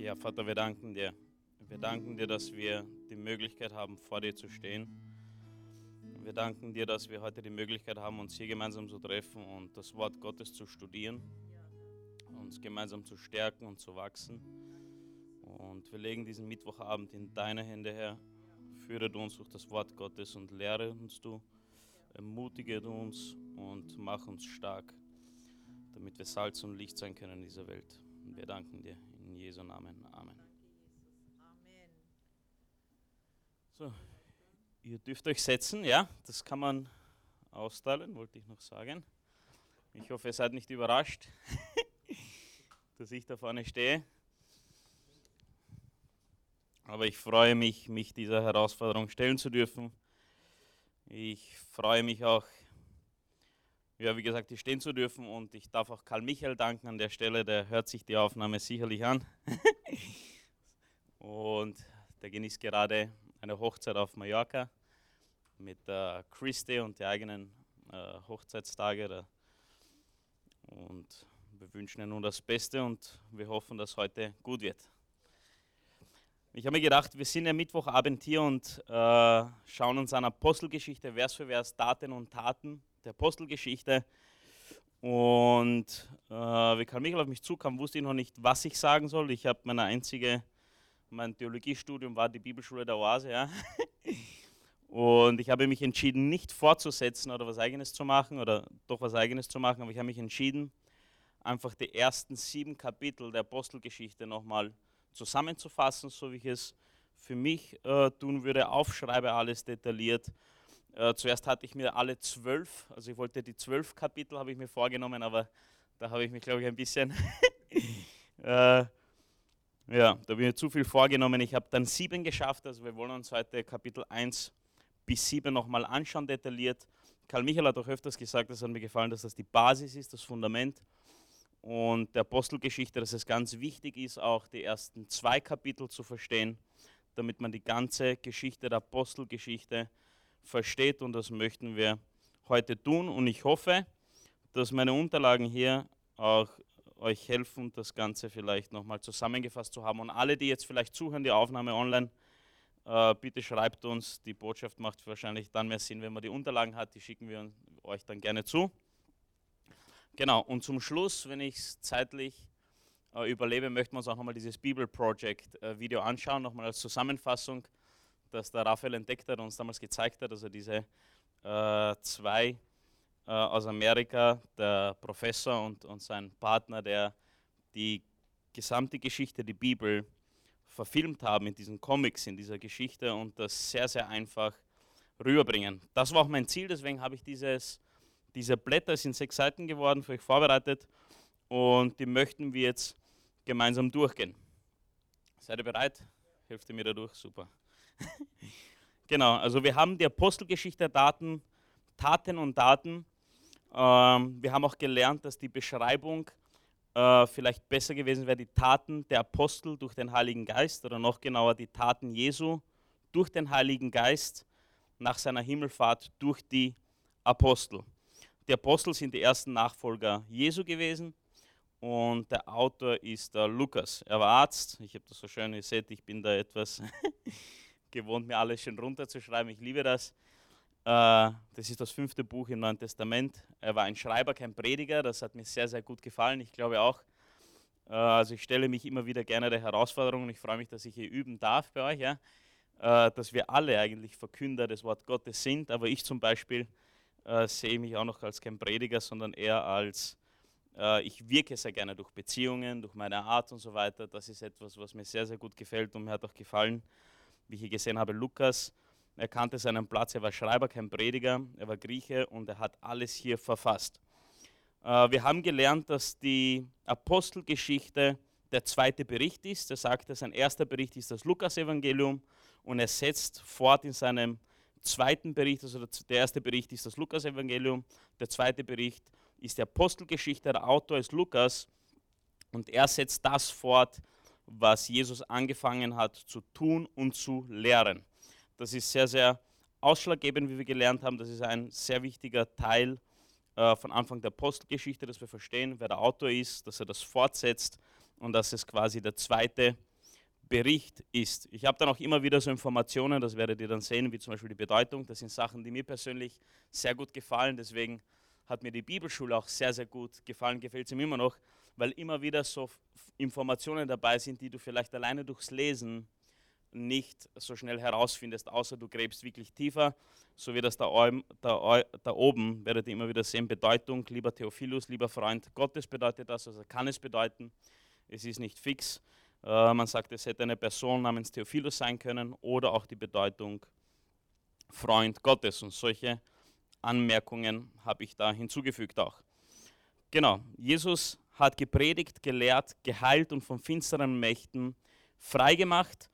Ja, Vater, wir danken dir. Wir danken dir, dass wir die Möglichkeit haben, vor dir zu stehen. Wir danken dir, dass wir heute die Möglichkeit haben, uns hier gemeinsam zu treffen und das Wort Gottes zu studieren, uns gemeinsam zu stärken und zu wachsen. Und wir legen diesen Mittwochabend in deine Hände, Herr. Führe du uns durch das Wort Gottes und lehre uns du, ermutige du uns und mach uns stark, damit wir Salz und Licht sein können in dieser Welt. Und wir danken dir Jesu Namen. Amen. So, ihr dürft euch setzen, ja, das kann man austeilen, wollte ich noch sagen. Ich hoffe, ihr seid nicht überrascht, dass ich da vorne stehe. Aber ich freue mich, mich dieser Herausforderung stellen zu dürfen. Ich freue mich auch, ja, wie gesagt, hier stehen zu dürfen und ich darf auch Karl Michael danken an der Stelle, der hört sich die Aufnahme sicherlich an. und der genießt gerade eine Hochzeit auf Mallorca mit der Christi und die eigenen äh, Hochzeitstage. Und wir wünschen ihnen nun das Beste und wir hoffen, dass heute gut wird. Ich habe mir gedacht, wir sind ja Mittwochabend hier und äh, schauen uns an Apostelgeschichte, Vers für Vers, Daten und Taten der Apostelgeschichte. Und äh, wie Karl Michael auf mich zukam, wusste ich noch nicht, was ich sagen soll. Ich habe meine einzige, mein Theologiestudium war die Bibelschule der Oase. Ja. Und ich habe mich entschieden, nicht fortzusetzen oder was Eigenes zu machen oder doch was Eigenes zu machen, aber ich habe mich entschieden, einfach die ersten sieben Kapitel der Apostelgeschichte nochmal zu zusammenzufassen, so wie ich es für mich äh, tun würde. Aufschreibe alles detailliert. Äh, zuerst hatte ich mir alle zwölf, also ich wollte die zwölf Kapitel, habe ich mir vorgenommen, aber da habe ich mich, glaube ich, ein bisschen, äh, ja, da habe ich mir zu viel vorgenommen. Ich habe dann sieben geschafft, also wir wollen uns heute Kapitel 1 bis 7 nochmal anschauen, detailliert. Karl Michael hat auch öfters gesagt, es hat mir gefallen, dass das die Basis ist, das Fundament und der Apostelgeschichte, dass es ganz wichtig ist, auch die ersten zwei Kapitel zu verstehen, damit man die ganze Geschichte der Apostelgeschichte versteht. Und das möchten wir heute tun. Und ich hoffe, dass meine Unterlagen hier auch euch helfen, das Ganze vielleicht nochmal zusammengefasst zu haben. Und alle, die jetzt vielleicht zuhören, die Aufnahme online, äh, bitte schreibt uns. Die Botschaft macht wahrscheinlich dann mehr Sinn, wenn man die Unterlagen hat. Die schicken wir euch dann gerne zu. Genau, und zum Schluss, wenn ich es zeitlich äh, überlebe, möchten wir uns auch nochmal dieses Bible Project äh, Video anschauen, nochmal als Zusammenfassung, das der Raphael entdeckt hat und uns damals gezeigt hat. Also diese äh, zwei äh, aus Amerika, der Professor und, und sein Partner, der die gesamte Geschichte, die Bibel, verfilmt haben in diesen Comics, in dieser Geschichte und das sehr, sehr einfach rüberbringen. Das war auch mein Ziel, deswegen habe ich dieses diese Blätter sind sechs Seiten geworden, für euch vorbereitet und die möchten wir jetzt gemeinsam durchgehen. Seid ihr bereit? Hilft ihr mir da durch? Super. genau, also wir haben die Apostelgeschichte Daten, Taten und Daten. Ähm, wir haben auch gelernt, dass die Beschreibung äh, vielleicht besser gewesen wäre, die Taten der Apostel durch den Heiligen Geist oder noch genauer die Taten Jesu durch den Heiligen Geist nach seiner Himmelfahrt durch die Apostel. Die Apostel sind die ersten Nachfolger Jesu gewesen und der Autor ist der Lukas. Er war Arzt. Ich habe das so schön, ihr seht, ich bin da etwas gewohnt, mir alles schön runterzuschreiben. Ich liebe das. Äh, das ist das fünfte Buch im Neuen Testament. Er war ein Schreiber, kein Prediger. Das hat mir sehr, sehr gut gefallen. Ich glaube auch. Äh, also ich stelle mich immer wieder gerne der Herausforderung und ich freue mich, dass ich hier üben darf bei euch. Ja? Äh, dass wir alle eigentlich Verkünder des Wort Gottes sind. Aber ich zum Beispiel sehe mich auch noch als kein Prediger, sondern eher als, ich wirke sehr gerne durch Beziehungen, durch meine Art und so weiter. Das ist etwas, was mir sehr, sehr gut gefällt und mir hat auch gefallen, wie ich hier gesehen habe, Lukas. Er kannte seinen Platz, er war Schreiber, kein Prediger, er war Grieche und er hat alles hier verfasst. Äh, wir haben gelernt, dass die Apostelgeschichte der zweite Bericht ist. Er sagt, sein erster Bericht ist das Lukas-Evangelium und er setzt fort in seinem zweiten Bericht, also der erste Bericht ist das Lukas-Evangelium, der zweite Bericht ist die Apostelgeschichte, der Autor ist Lukas und er setzt das fort, was Jesus angefangen hat zu tun und zu lehren. Das ist sehr, sehr ausschlaggebend, wie wir gelernt haben. Das ist ein sehr wichtiger Teil äh, von Anfang der Apostelgeschichte, dass wir verstehen, wer der Autor ist, dass er das fortsetzt und dass es quasi der zweite Bericht ist. Ich habe dann auch immer wieder so Informationen, das werdet ihr dann sehen, wie zum Beispiel die Bedeutung. Das sind Sachen, die mir persönlich sehr gut gefallen. Deswegen hat mir die Bibelschule auch sehr, sehr gut gefallen, gefällt sie mir immer noch, weil immer wieder so Informationen dabei sind, die du vielleicht alleine durchs Lesen nicht so schnell herausfindest, außer du gräbst wirklich tiefer, so wie das da, da, da oben, werdet ihr immer wieder sehen, Bedeutung, lieber Theophilus, lieber Freund Gottes bedeutet das, also kann es bedeuten, es ist nicht fix. Äh, man sagt, es hätte eine Person namens Theophilus sein können oder auch die Bedeutung Freund Gottes und solche Anmerkungen habe ich da hinzugefügt auch. Genau, Jesus hat gepredigt, gelehrt, geheilt und von finsteren Mächten freigemacht.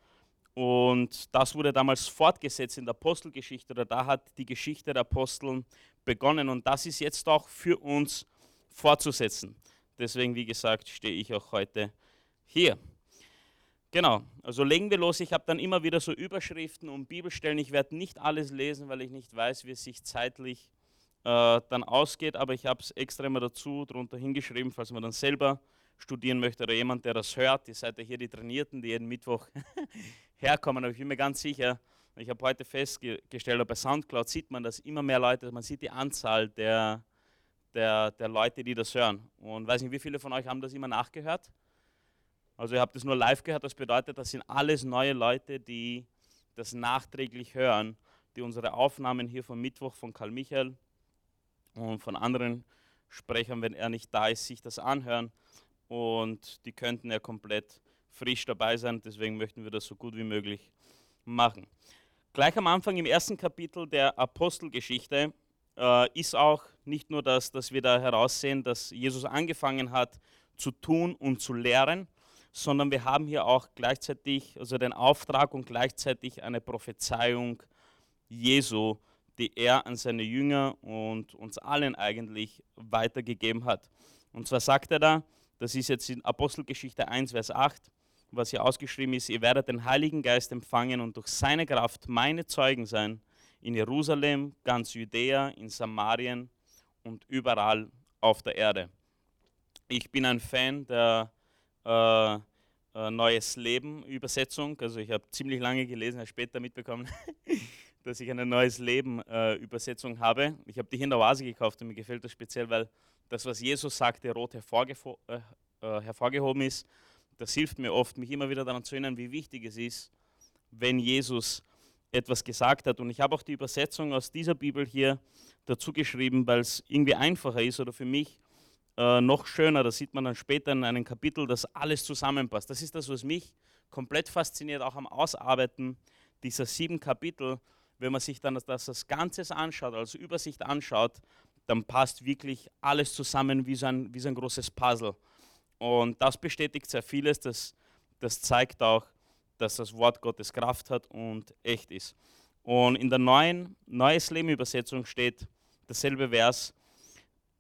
Und das wurde damals fortgesetzt in der Apostelgeschichte, oder da hat die Geschichte der Aposteln begonnen. Und das ist jetzt auch für uns fortzusetzen. Deswegen, wie gesagt, stehe ich auch heute hier. Genau, also legen wir los. Ich habe dann immer wieder so Überschriften und Bibelstellen. Ich werde nicht alles lesen, weil ich nicht weiß, wie es sich zeitlich äh, dann ausgeht, aber ich habe es extra immer dazu drunter hingeschrieben, falls man dann selber studieren möchte oder jemand, der das hört. Ihr seid ja hier die Trainierten, die jeden Mittwoch herkommen, aber ich bin mir ganz sicher, ich habe heute festgestellt, bei Soundcloud sieht man, dass immer mehr Leute, man sieht die Anzahl der, der, der Leute, die das hören. Und weiß nicht, wie viele von euch haben das immer nachgehört? Also ihr habt es nur live gehört, das bedeutet, das sind alles neue Leute, die das nachträglich hören, die unsere Aufnahmen hier vom Mittwoch von Karl Michael und von anderen Sprechern, wenn er nicht da ist, sich das anhören und die könnten ja komplett frisch dabei sein, deswegen möchten wir das so gut wie möglich machen. Gleich am Anfang im ersten Kapitel der Apostelgeschichte äh, ist auch nicht nur das, dass wir da heraussehen, dass Jesus angefangen hat zu tun und zu lehren, sondern wir haben hier auch gleichzeitig also den Auftrag und gleichzeitig eine Prophezeiung Jesu, die er an seine Jünger und uns allen eigentlich weitergegeben hat. Und zwar sagt er da, das ist jetzt in Apostelgeschichte 1, Vers 8, was hier ausgeschrieben ist, ihr werdet den Heiligen Geist empfangen und durch seine Kraft meine Zeugen sein in Jerusalem, ganz Judäa, in Samarien und überall auf der Erde. Ich bin ein Fan der äh, äh, Neues Leben Übersetzung. Also ich habe ziemlich lange gelesen, habe später mitbekommen, dass ich eine Neues Leben äh, Übersetzung habe. Ich habe die hier in der Oase gekauft und mir gefällt das speziell, weil das, was Jesus sagte, rot äh, äh, hervorgehoben ist. Das hilft mir oft, mich immer wieder daran zu erinnern, wie wichtig es ist, wenn Jesus etwas gesagt hat. Und ich habe auch die Übersetzung aus dieser Bibel hier dazu geschrieben, weil es irgendwie einfacher ist oder für mich äh, noch schöner, das sieht man dann später in einem Kapitel, dass alles zusammenpasst. Das ist das, was mich komplett fasziniert, auch am Ausarbeiten dieser sieben Kapitel. Wenn man sich dann das, das Ganze anschaut, also Übersicht anschaut, dann passt wirklich alles zusammen wie so ein, wie so ein großes Puzzle. Und das bestätigt sehr vieles, das, das zeigt auch, dass das Wort Gottes Kraft hat und echt ist. Und in der neuen Neues Leben Übersetzung steht dasselbe Vers,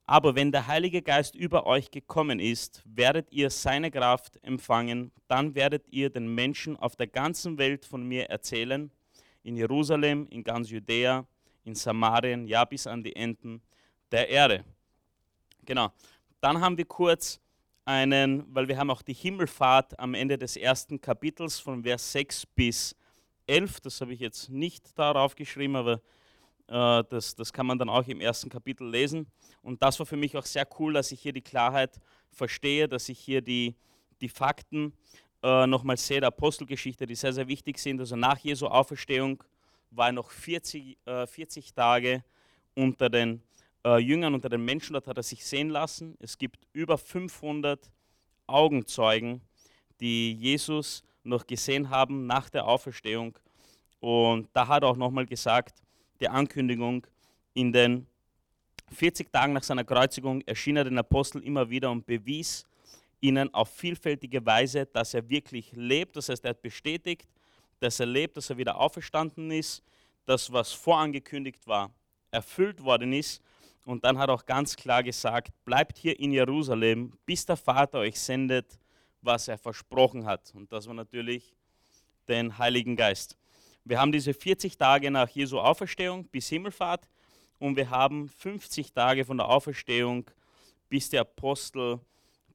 aber wenn der Heilige Geist über euch gekommen ist, werdet ihr seine Kraft empfangen, dann werdet ihr den Menschen auf der ganzen Welt von mir erzählen, in Jerusalem, in ganz Judäa, in Samarien, ja bis an die Enden der Erde. Genau. Dann haben wir kurz einen, weil wir haben auch die Himmelfahrt am Ende des ersten Kapitels von Vers 6 bis 11, das habe ich jetzt nicht darauf geschrieben, aber äh, das, das kann man dann auch im ersten Kapitel lesen. Und das war für mich auch sehr cool, dass ich hier die Klarheit verstehe, dass ich hier die, die Fakten äh, nochmal der Apostelgeschichte, die sehr, sehr wichtig sind. Also nach Jesu Auferstehung war er noch 40, äh, 40 Tage unter den äh, Jüngern, unter den Menschen, dort hat er sich sehen lassen. Es gibt über 500 Augenzeugen, die Jesus noch gesehen haben nach der Auferstehung. Und da hat er auch nochmal gesagt, der Ankündigung, in den 40 Tagen nach seiner Kreuzigung erschien er den Aposteln immer wieder und bewies ihnen auf vielfältige Weise, dass er wirklich lebt. Das heißt, er hat bestätigt, dass er lebt, dass er wieder auferstanden ist, dass was vorangekündigt war, erfüllt worden ist. Und dann hat er auch ganz klar gesagt, bleibt hier in Jerusalem, bis der Vater euch sendet, was er versprochen hat. Und das war natürlich den Heiligen Geist. Wir haben diese 40 Tage nach Jesu Auferstehung bis Himmelfahrt und wir haben 50 Tage von der Auferstehung, bis die Apostel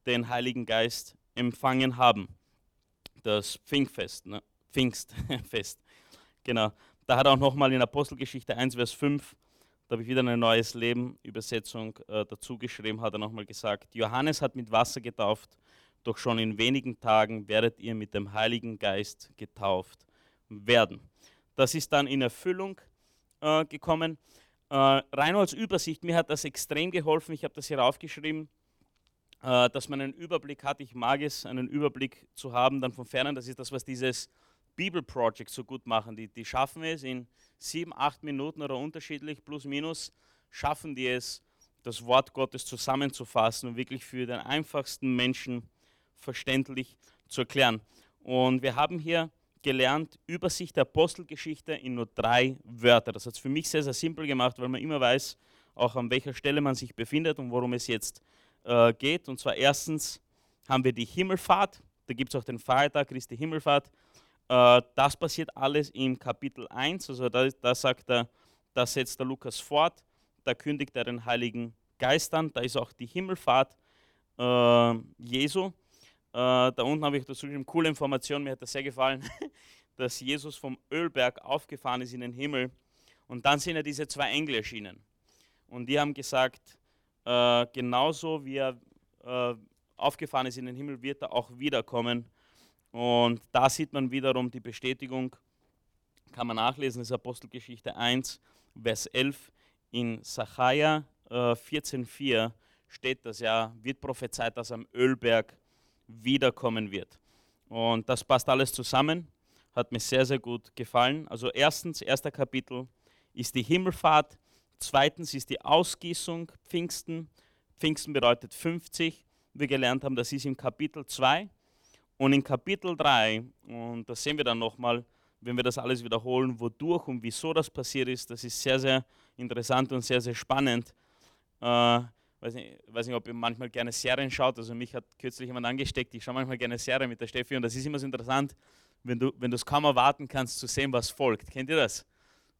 den Heiligen Geist empfangen haben. das Pfingstfest, ne? Pfingstfest. Genau. Da hat er auch nochmal in Apostelgeschichte 1, Vers 5, da habe ich wieder eine neues Leben Übersetzung äh, dazu geschrieben, hat er nochmal gesagt, Johannes hat mit Wasser getauft, doch schon in wenigen Tagen werdet ihr mit dem Heiligen Geist getauft werden. Das ist dann in Erfüllung äh, gekommen. Äh, rein Übersicht, mir hat das extrem geholfen, ich habe das hier aufgeschrieben, äh, dass man einen Überblick hat. Ich mag es, einen Überblick zu haben, dann von Fernen. Das ist das, was dieses Bible Project so gut machen. Die, die schaffen es in sieben, acht Minuten oder unterschiedlich, plus minus, schaffen die es, das Wort Gottes zusammenzufassen und wirklich für den einfachsten Menschen verständlich zu erklären. Und wir haben hier gelernt, Übersicht der Apostelgeschichte in nur drei Wörter. Das hat es für mich sehr, sehr simpel gemacht, weil man immer weiß, auch an welcher Stelle man sich befindet und worum es jetzt äh, geht. Und zwar erstens haben wir die Himmelfahrt, da gibt es auch den Feiertag Christi Himmelfahrt. Äh, das passiert alles im Kapitel 1, also da, da sagt er, da setzt der Lukas fort, da kündigt er den Heiligen Geist an, da ist auch die Himmelfahrt äh, Jesu. Äh, da unten habe ich dazu eine coole Information, mir hat das sehr gefallen, dass Jesus vom Ölberg aufgefahren ist in den Himmel. Und dann sind ja diese zwei Engel erschienen. Und die haben gesagt, äh, genauso wie er äh, aufgefahren ist in den Himmel, wird er auch wiederkommen. Und da sieht man wiederum die Bestätigung, kann man nachlesen, das ist Apostelgeschichte 1, Vers 11. In Sacharja äh, 14,4 steht das ja, wird prophezeit, dass am Ölberg wiederkommen wird. Und das passt alles zusammen, hat mir sehr, sehr gut gefallen. Also erstens, erster Kapitel ist die Himmelfahrt, zweitens ist die Ausgießung Pfingsten. Pfingsten bedeutet 50. Wir gelernt haben, das ist im Kapitel 2. Und in Kapitel 3, und das sehen wir dann nochmal, wenn wir das alles wiederholen, wodurch und wieso das passiert ist, das ist sehr, sehr interessant und sehr, sehr spannend. Äh, weiß nicht, weiß nicht, ob ihr manchmal gerne Serien schaut. Also mich hat kürzlich jemand angesteckt, ich schaue manchmal gerne Serien mit der Steffi und das ist immer so interessant, wenn du, wenn du es kaum erwarten kannst zu sehen, was folgt. Kennt ihr das?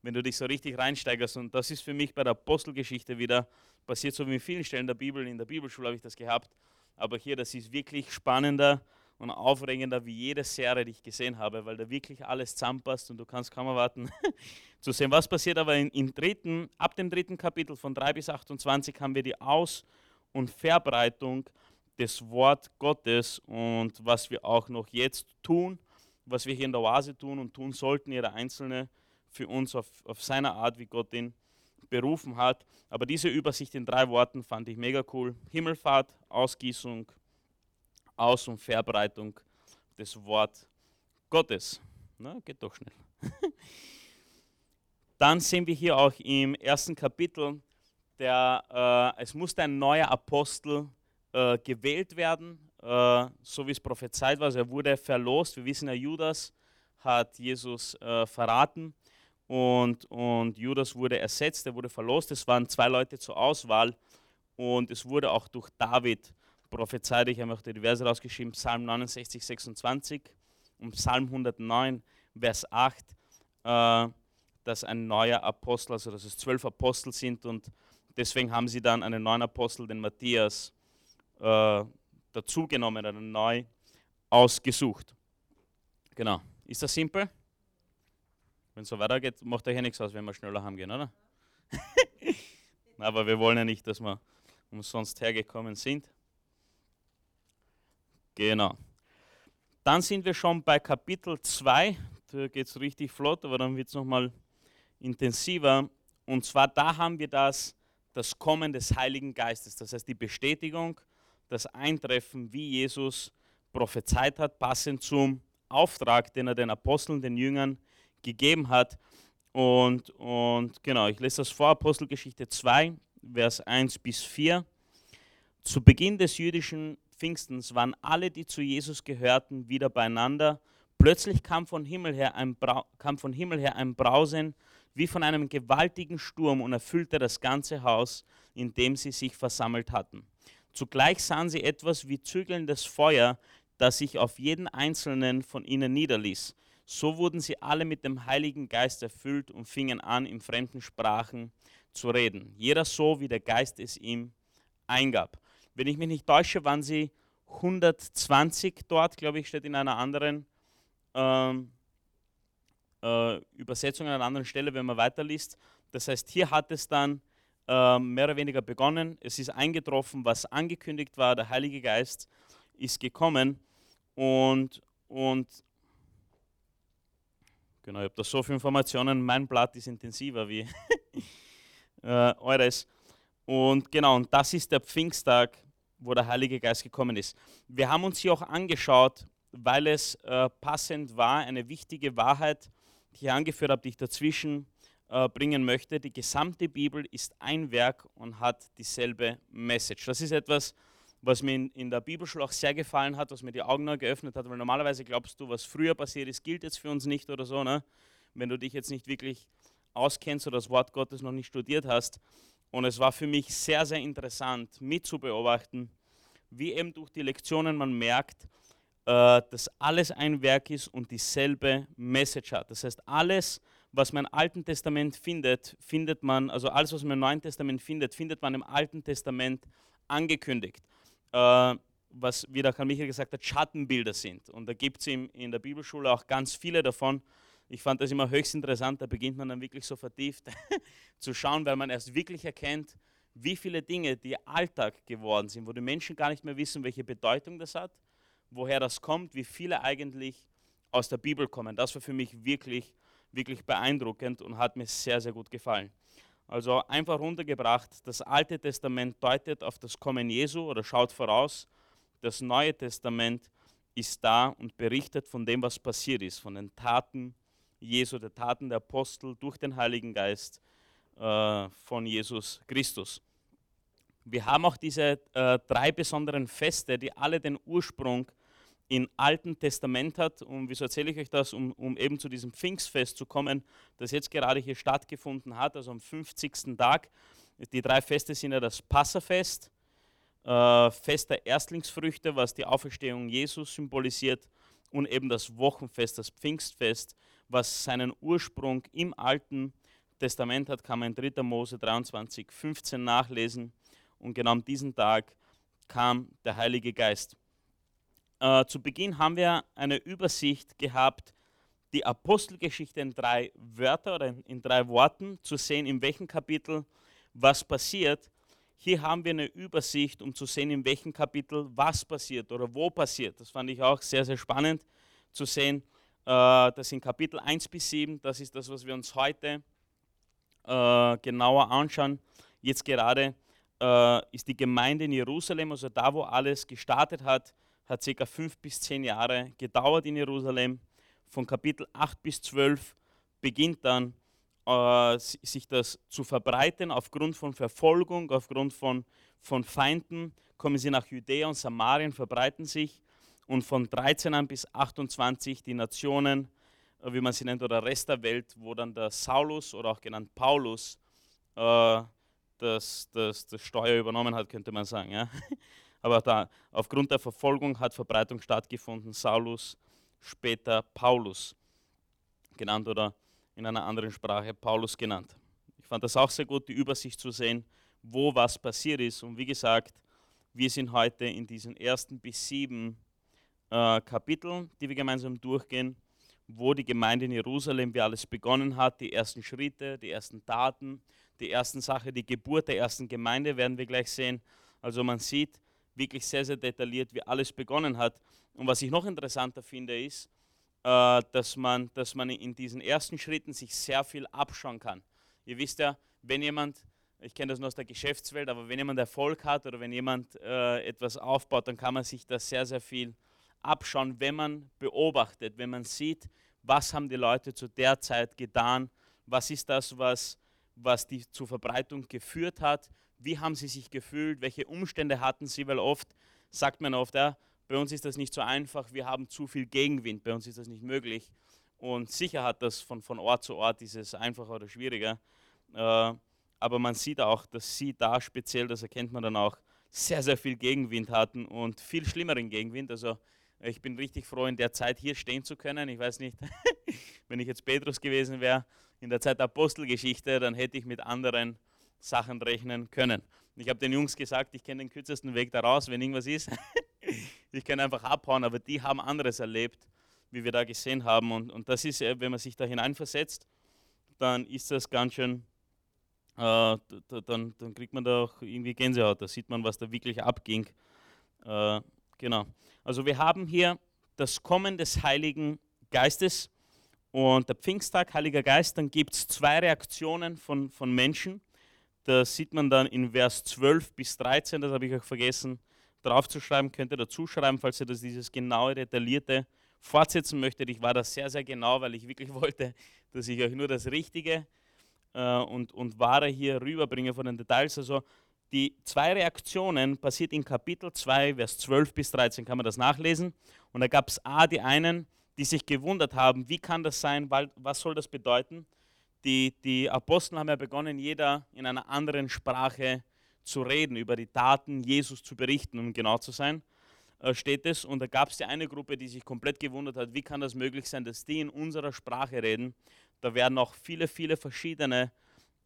Wenn du dich so richtig reinsteigerst. Und das ist für mich bei der Apostelgeschichte wieder passiert, so wie in vielen Stellen der Bibel, in der Bibelschule habe ich das gehabt, aber hier, das ist wirklich spannender und aufregender wie jede Serie, die ich gesehen habe, weil da wirklich alles zusammenpasst und du kannst kaum erwarten zu sehen, was passiert. Aber in, im dritten, ab dem dritten Kapitel von 3 bis 28 haben wir die Aus- und Verbreitung des Wort Gottes und was wir auch noch jetzt tun, was wir hier in der Oase tun und tun sollten, jeder Einzelne für uns auf, auf seine Art, wie Gott ihn berufen hat. Aber diese Übersicht in drei Worten fand ich mega cool. Himmelfahrt, Ausgießung, aus- und Verbreitung des Wort Gottes. Na, geht doch schnell. Dann sehen wir hier auch im ersten Kapitel, der, äh, es musste ein neuer Apostel äh, gewählt werden, äh, so wie es prophezeit war. Also er wurde verlost. Wir wissen ja, Judas hat Jesus äh, verraten und, und Judas wurde ersetzt, er wurde verlost. Es waren zwei Leute zur Auswahl und es wurde auch durch David prophezeit, ich habe auch die Verse rausgeschrieben, Psalm 69, 26 und Psalm 109, Vers 8, äh, dass ein neuer Apostel, also dass es zwölf Apostel sind und deswegen haben sie dann einen neuen Apostel, den Matthias, äh, dazugenommen, einen neu ausgesucht. Genau. Ist das simpel? Wenn es so weitergeht, macht euch ja nichts aus, wenn wir schneller haben gehen, oder? Aber wir wollen ja nicht, dass wir umsonst hergekommen sind. Genau. Dann sind wir schon bei Kapitel 2. Da geht es richtig flott, aber dann wird es nochmal intensiver. Und zwar da haben wir das, das Kommen des Heiligen Geistes. Das heißt die Bestätigung, das Eintreffen, wie Jesus prophezeit hat, passend zum Auftrag, den er den Aposteln, den Jüngern gegeben hat. Und, und genau, ich lese das vor, Apostelgeschichte 2, Vers 1 bis 4. Zu Beginn des jüdischen Pfingstens waren alle, die zu Jesus gehörten, wieder beieinander. Plötzlich kam von Himmel her ein, Bra kam von Himmel her ein Brausen wie von einem gewaltigen Sturm und erfüllte das ganze Haus, in dem sie sich versammelt hatten. Zugleich sahen sie etwas wie zügelndes Feuer, das sich auf jeden einzelnen von ihnen niederließ. So wurden sie alle mit dem Heiligen Geist erfüllt und fingen an, in fremden Sprachen zu reden. Jeder so, wie der Geist es ihm eingab. Wenn ich mich nicht täusche, waren sie 120 dort, glaube ich, steht in einer anderen ähm, äh, Übersetzungen an einer anderen Stelle, wenn man weiterliest. Das heißt, hier hat es dann äh, mehr oder weniger begonnen. Es ist eingetroffen, was angekündigt war. Der Heilige Geist ist gekommen und, und genau, ich habe da so viele Informationen. Mein Blatt ist intensiver wie äh, eures. Und genau, und das ist der Pfingsttag, wo der Heilige Geist gekommen ist. Wir haben uns hier auch angeschaut, weil es äh, passend war, eine wichtige Wahrheit, die ich angeführt habe, die ich dazwischen äh, bringen möchte. Die gesamte Bibel ist ein Werk und hat dieselbe Message. Das ist etwas, was mir in, der Bibelschule auch sehr gefallen hat, was mir die Augen geöffnet hat, weil normalerweise glaubst du, was früher passiert ist, gilt jetzt für uns nicht oder so. Ne? Wenn du dich jetzt nicht wirklich auskennst oder das Wort Gottes noch nicht studiert hast. Und es war für mich sehr, sehr interessant mitzubeobachten, wie eben durch die Lektionen man merkt, äh, dass alles ein Werk ist und dieselbe Message hat. Das heißt, alles, was man im Alten Testament findet, findet man, also alles, was man im Neuen Testament findet, findet man im Alten Testament angekündigt. Äh, was, wie der Karl Michael gesagt hat, Schattenbilder sind. Und da gibt es in der Bibelschule auch ganz viele davon. Ich fand das immer höchst interessant, da beginnt man dann wirklich so vertieft zu schauen, weil man erst wirklich erkennt, wie viele Dinge, die Alltag geworden sind, wo die Menschen gar nicht mehr wissen, welche Bedeutung das hat woher das kommt, wie viele eigentlich aus der Bibel kommen. Das war für mich wirklich, wirklich beeindruckend und hat mir sehr, sehr gut gefallen. Also einfach runtergebracht, das Alte Testament deutet auf das Kommen Jesu oder schaut voraus. Das Neue Testament ist da und berichtet von dem, was passiert ist, von den Taten Jesu, der Taten der Apostel durch den Heiligen Geist äh, von Jesus Christus. Wir haben auch diese äh, drei besonderen Feste, die alle den Ursprung im Alten Testament hat. Und wieso erzähle ich euch das? Um, um eben zu diesem Pfingstfest zu kommen, das jetzt gerade hier stattgefunden hat, also am 50. Tag. Die drei Feste sind ja das Passafest, äh, Fest der Erstlingsfrüchte, was die Auferstehung Jesus symbolisiert, und eben das Wochenfest, das Pfingstfest, was seinen Ursprung im Alten Testament hat, kann man in 3. Mose 23, 15 nachlesen. Und genau an diesem Tag kam der Heilige Geist. Äh, zu Beginn haben wir eine Übersicht gehabt, die Apostelgeschichte in drei Wörter oder in drei Worten zu sehen, in welchem Kapitel was passiert. Hier haben wir eine Übersicht, um zu sehen, in welchem Kapitel was passiert oder wo passiert. Das fand ich auch sehr, sehr spannend zu sehen. Äh, das sind Kapitel 1 bis 7, das ist das, was wir uns heute äh, genauer anschauen. Jetzt gerade äh, ist die Gemeinde in Jerusalem, also da, wo alles gestartet hat, hat ca. fünf bis zehn Jahre gedauert in Jerusalem. Von Kapitel 8 bis 12 beginnt dann äh, sich das zu verbreiten aufgrund von Verfolgung, aufgrund von, von Feinden. Kommen sie nach Judäa und Samarien, verbreiten sich. Und von 13 an bis 28 die Nationen, äh, wie man sie nennt, oder Rest der Welt, wo dann der Saulus oder auch genannt Paulus äh, das, das, das Steuer übernommen hat, könnte man sagen. Ja? Aber da, aufgrund der Verfolgung hat Verbreitung stattgefunden. Saulus, später Paulus genannt oder in einer anderen Sprache Paulus genannt. Ich fand das auch sehr gut, die Übersicht zu sehen, wo was passiert ist. Und wie gesagt, wir sind heute in diesen ersten bis sieben äh, Kapiteln, die wir gemeinsam durchgehen, wo die Gemeinde in Jerusalem, wie alles begonnen hat, die ersten Schritte, die ersten Taten, die ersten Sache, die Geburt der ersten Gemeinde werden wir gleich sehen. Also man sieht, wirklich sehr, sehr detailliert, wie alles begonnen hat. Und was ich noch interessanter finde, ist, äh, dass, man, dass man in diesen ersten Schritten sich sehr viel abschauen kann. Ihr wisst ja, wenn jemand, ich kenne das nur aus der Geschäftswelt, aber wenn jemand Erfolg hat oder wenn jemand äh, etwas aufbaut, dann kann man sich da sehr, sehr viel abschauen, wenn man beobachtet, wenn man sieht, was haben die Leute zu der Zeit getan, was ist das, was, was die zur Verbreitung geführt hat, wie haben sie sich gefühlt, welche Umstände hatten sie, weil oft sagt man oft, ja, bei uns ist das nicht so einfach, wir haben zu viel Gegenwind, bei uns ist das nicht möglich. Und sicher hat das von, von Ort zu Ort dieses einfacher oder schwieriger. Äh, aber man sieht auch, dass sie da speziell, das erkennt man dann auch, sehr, sehr viel Gegenwind hatten und viel schlimmeren Gegenwind. Also ich bin richtig froh, in der Zeit hier stehen zu können. Ich weiß nicht, wenn ich jetzt Petrus gewesen wäre, in der Zeit der Apostelgeschichte, dann hätte ich mit anderen Sachen rechnen können. Ich habe den Jungs gesagt, ich kenne den kürzesten Weg da raus, wenn irgendwas ist. ich kann einfach abhauen, aber die haben anderes erlebt. wie wir da gesehen haben. Und, und das ist, wenn man sich da hineinversetzt, dann ist das ganz schön, äh, dann, dann kriegt man da auch irgendwie Gänsehaut. Da sieht man, was da wirklich abging. Äh, genau. Also wir haben hier das Kommen des Heiligen Geistes und der Pfingsttag, Heiliger Geist, dann gibt es zwei Reaktionen von, von Menschen. Das sieht man dann in Vers 12 bis 13, das habe ich auch vergessen draufzuschreiben, könnt ihr dazu schreiben, falls ihr das dieses genaue, detaillierte fortsetzen möchtet. Ich war da sehr, sehr genau, weil ich wirklich wollte, dass ich euch nur das Richtige äh, und, und Wahre hier rüberbringe von den Details. Also die zwei Reaktionen passiert in Kapitel 2, Vers 12 bis 13, kann man das nachlesen. Und da gab es A, die einen, die sich gewundert haben, wie kann das sein, was soll das bedeuten? Die, die Apostel haben ja begonnen, jeder in einer anderen Sprache zu reden, über die Taten Jesus zu berichten, um genau zu sein, äh, steht es. Und da gab es ja eine Gruppe, die sich komplett gewundert hat, wie kann das möglich sein, dass die in unserer Sprache reden. Da werden auch viele, viele verschiedene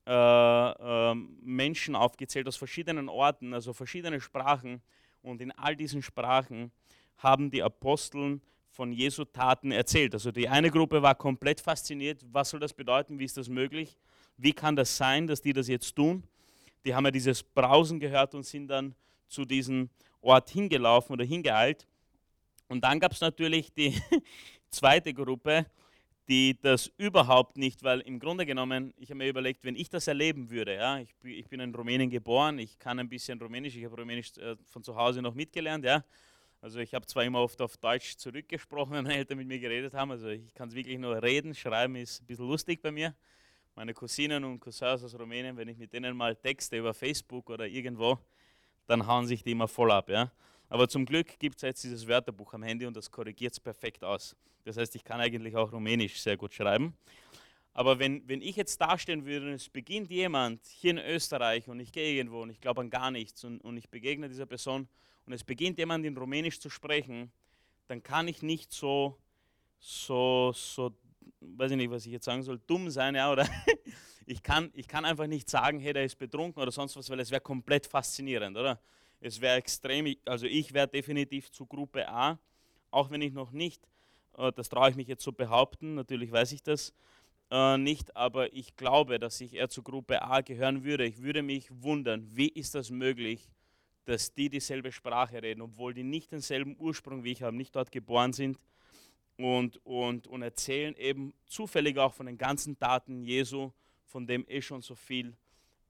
äh, äh, Menschen aufgezählt aus verschiedenen Orten, also verschiedene Sprachen. Und in all diesen Sprachen haben die Aposteln von Jesu Taten erzählt. Also die eine Gruppe war komplett fasziniert. Was soll das bedeuten? Wie ist das möglich? Wie kann das sein, dass die das jetzt tun? Die haben ja dieses Brausen gehört und sind dann zu diesem Ort hingelaufen oder hingeeilt. Und dann gab es natürlich die zweite Gruppe, die das überhaupt nicht, weil im Grunde genommen, ich habe mir überlegt, wenn ich das erleben würde, ja, ich, ich bin in Rumänien geboren, ich kann ein bisschen Rumänisch, ich habe Rumänisch äh, von zu Hause noch mitgelernt, ja, also ich habe zwar immer oft auf Deutsch zurückgesprochen, wenn meine Eltern mit mir geredet haben. Also ich kann es wirklich nur reden, schreiben ist ein bisschen lustig bei mir. Meine Cousinen und Cousins aus Rumänien, wenn ich mit denen mal texte über Facebook oder irgendwo, dann hauen sich die immer voll ab. Ja? Aber zum Glück gibt es jetzt dieses Wörterbuch am Handy und das korrigiert es perfekt aus. Das heißt, ich kann eigentlich auch Rumänisch sehr gut schreiben. Aber wenn, wenn ich jetzt dastehen würde und es beginnt jemand hier in Österreich und ich gehe irgendwo und ich glaube an gar nichts und, und ich begegne dieser Person und es beginnt jemand in Rumänisch zu sprechen, dann kann ich nicht so, so, so, weiß ich nicht, was ich jetzt sagen soll, dumm sein, ja, oder ich kann, ich kann einfach nicht sagen, hey, der ist betrunken oder sonst was, weil es wäre komplett faszinierend, oder? Es wäre extrem, also ich wäre definitiv zu Gruppe A, auch wenn ich noch nicht, äh, das traue ich mich jetzt so behaupten, natürlich weiß ich das äh, nicht, aber ich glaube, dass ich eher zu Gruppe A gehören würde. Ich würde mich wundern, wie ist das möglich, dass die dieselbe Sprache reden, obwohl die nicht denselben Ursprung wie ich haben, nicht dort geboren sind und, und, und erzählen eben zufällig auch von den ganzen Taten Jesu, von dem eh schon so viel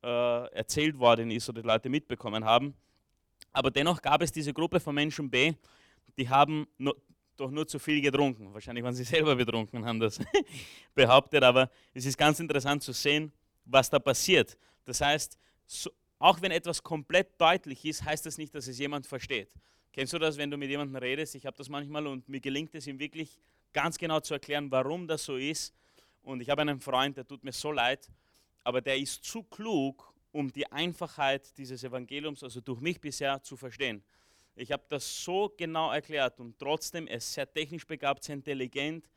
äh, erzählt worden ist oder die Leute mitbekommen haben. Aber dennoch gab es diese Gruppe von Menschen B, die haben nur, doch nur zu viel getrunken. Wahrscheinlich waren sie selber betrunken haben das behauptet, aber es ist ganz interessant zu sehen, was da passiert. Das heißt, so, auch wenn etwas komplett deutlich ist, heißt das nicht, dass es jemand versteht. Kennst du das, wenn du mit jemandem redest? Ich habe das manchmal und mir gelingt es ihm wirklich ganz genau zu erklären, warum das so ist. Und ich habe einen Freund, der tut mir so leid, aber der ist zu klug, um die Einfachheit dieses Evangeliums, also durch mich bisher, zu verstehen. Ich habe das so genau erklärt und trotzdem, er ist sehr technisch begabt, sehr intelligent,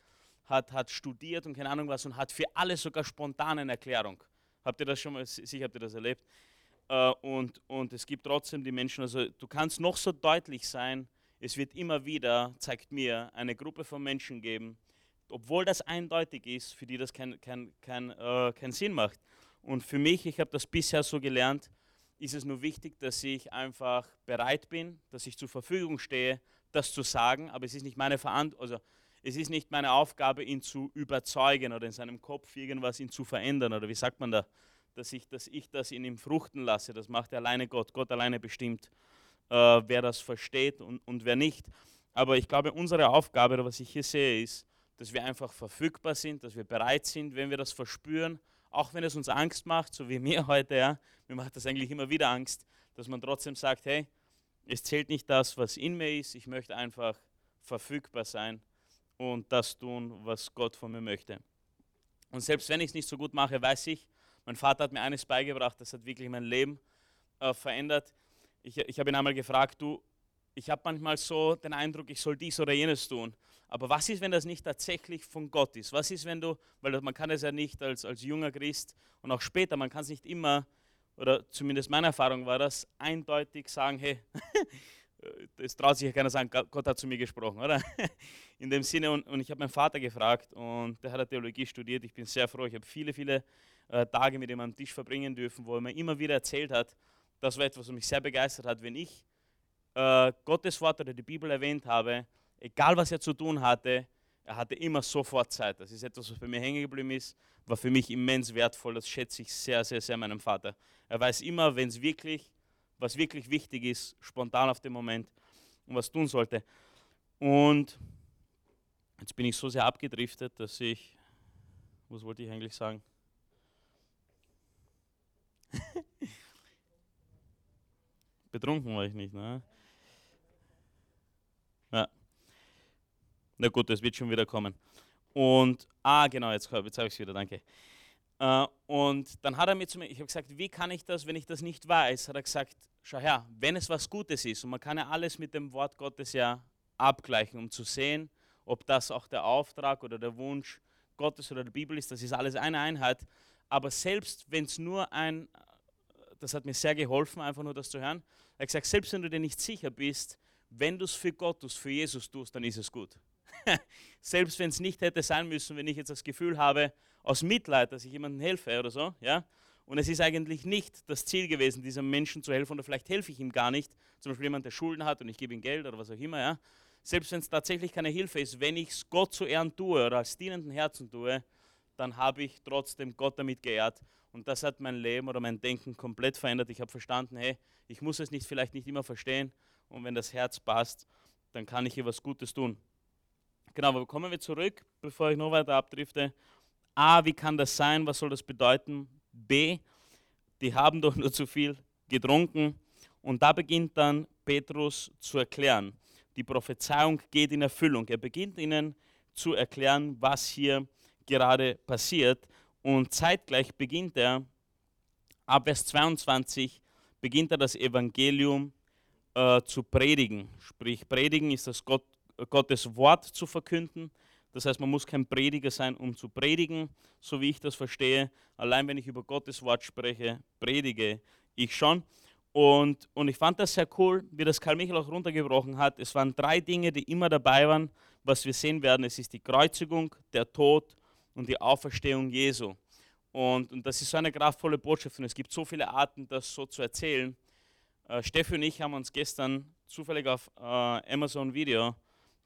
hat, hat studiert und keine Ahnung was und hat für alles sogar spontan eine Erklärung. Habt ihr das schon mal, sicher habt ihr das erlebt? Äh, und, und es gibt trotzdem die Menschen, also du kannst noch so deutlich sein, es wird immer wieder, zeigt mir, eine Gruppe von Menschen geben, obwohl das eindeutig ist, für die das keinen kein, kein, äh, kein Sinn macht. Und für mich, ich habe das bisher so gelernt, ist es nur wichtig, dass ich einfach bereit bin, dass ich zur Verfügung stehe, das zu sagen, aber es ist nicht meine Verantwortung, also es ist nicht meine Aufgabe, ihn zu überzeugen oder in seinem Kopf irgendwas ihn zu verändern oder wie sagt man da, dass ich, dass ich das in ihm fruchten lasse. Das macht alleine Gott. Gott alleine bestimmt, äh, wer das versteht und, und wer nicht. Aber ich glaube, unsere Aufgabe, oder was ich hier sehe, ist, dass wir einfach verfügbar sind, dass wir bereit sind, wenn wir das verspüren, auch wenn es uns Angst macht, so wie mir heute, ja, mir macht das eigentlich immer wieder Angst, dass man trotzdem sagt, hey, es zählt nicht das, was in mir ist, ich möchte einfach verfügbar sein und das tun, was Gott von mir möchte. Und selbst wenn ich es nicht so gut mache, weiß ich, mein Vater hat mir eines beigebracht, das hat wirklich mein Leben äh, verändert. Ich, ich habe ihn einmal gefragt, du, ich habe manchmal so den Eindruck, ich soll dies oder jenes tun. Aber was ist, wenn das nicht tatsächlich von Gott ist? Was ist, wenn du, weil man kann es ja nicht als, als junger Christ und auch später, man kann es nicht immer, oder zumindest meine Erfahrung war das, eindeutig sagen, hey, das traut sich ja keiner sagen, Gott hat zu mir gesprochen, oder? In dem Sinne, und, und ich habe meinen Vater gefragt und der hat Theologie studiert. Ich bin sehr froh, ich habe viele, viele äh, Tage mit ihm am Tisch verbringen dürfen, wo er mir immer wieder erzählt hat, das war etwas, was mich sehr begeistert hat, wenn ich äh, Gottes Wort oder die Bibel erwähnt habe, egal was er zu tun hatte, er hatte immer sofort Zeit. Das ist etwas, was bei mir hängen geblieben ist, war für mich immens wertvoll. Das schätze ich sehr, sehr, sehr meinem Vater. Er weiß immer, wenn es wirklich, was wirklich wichtig ist, spontan auf den Moment und was tun sollte. Und jetzt bin ich so sehr abgedriftet, dass ich, was wollte ich eigentlich sagen? Betrunken war ich nicht, ne? Ja. Na gut, das wird schon wieder kommen. Und, ah, genau, jetzt, jetzt habe ich es wieder, danke. Uh, und dann hat er mir zu mir, ich habe gesagt, wie kann ich das, wenn ich das nicht weiß? Hat er gesagt, schau her, wenn es was Gutes ist, und man kann ja alles mit dem Wort Gottes ja abgleichen, um zu sehen, ob das auch der Auftrag oder der Wunsch Gottes oder der Bibel ist, das ist alles eine Einheit. Aber selbst wenn es nur ein, das hat mir sehr geholfen, einfach nur das zu hören, er hat gesagt, selbst wenn du dir nicht sicher bist, wenn du es für Gott tust, für Jesus tust, dann ist es gut. Selbst wenn es nicht hätte sein müssen, wenn ich jetzt das Gefühl habe, aus Mitleid, dass ich jemandem helfe oder so, ja, und es ist eigentlich nicht das Ziel gewesen, diesem Menschen zu helfen, oder vielleicht helfe ich ihm gar nicht, zum Beispiel jemand, der Schulden hat und ich gebe ihm Geld oder was auch immer, ja. Selbst wenn es tatsächlich keine Hilfe ist, wenn ich es Gott zu Ehren tue oder als dienenden Herzen tue, dann habe ich trotzdem Gott damit geehrt. Und das hat mein Leben oder mein Denken komplett verändert. Ich habe verstanden, hey, ich muss es nicht vielleicht nicht immer verstehen. Und wenn das Herz passt, dann kann ich hier was Gutes tun. Genau, aber kommen wir zurück, bevor ich noch weiter abdrifte. A, wie kann das sein? Was soll das bedeuten? B, die haben doch nur zu viel getrunken. Und da beginnt dann Petrus zu erklären. Die Prophezeiung geht in Erfüllung. Er beginnt ihnen zu erklären, was hier gerade passiert. Und zeitgleich beginnt er, ab Vers 22, beginnt er das Evangelium äh, zu predigen. Sprich, predigen ist das Gott, Gottes Wort zu verkünden. Das heißt, man muss kein Prediger sein, um zu predigen, so wie ich das verstehe. Allein wenn ich über Gottes Wort spreche, predige ich schon. Und, und ich fand das sehr cool, wie das Karl Michael auch runtergebrochen hat. Es waren drei Dinge, die immer dabei waren, was wir sehen werden. Es ist die Kreuzigung, der Tod und die Auferstehung Jesu. Und, und das ist so eine kraftvolle Botschaft und es gibt so viele Arten, das so zu erzählen. Äh, Steffi und ich haben uns gestern zufällig auf äh, Amazon Video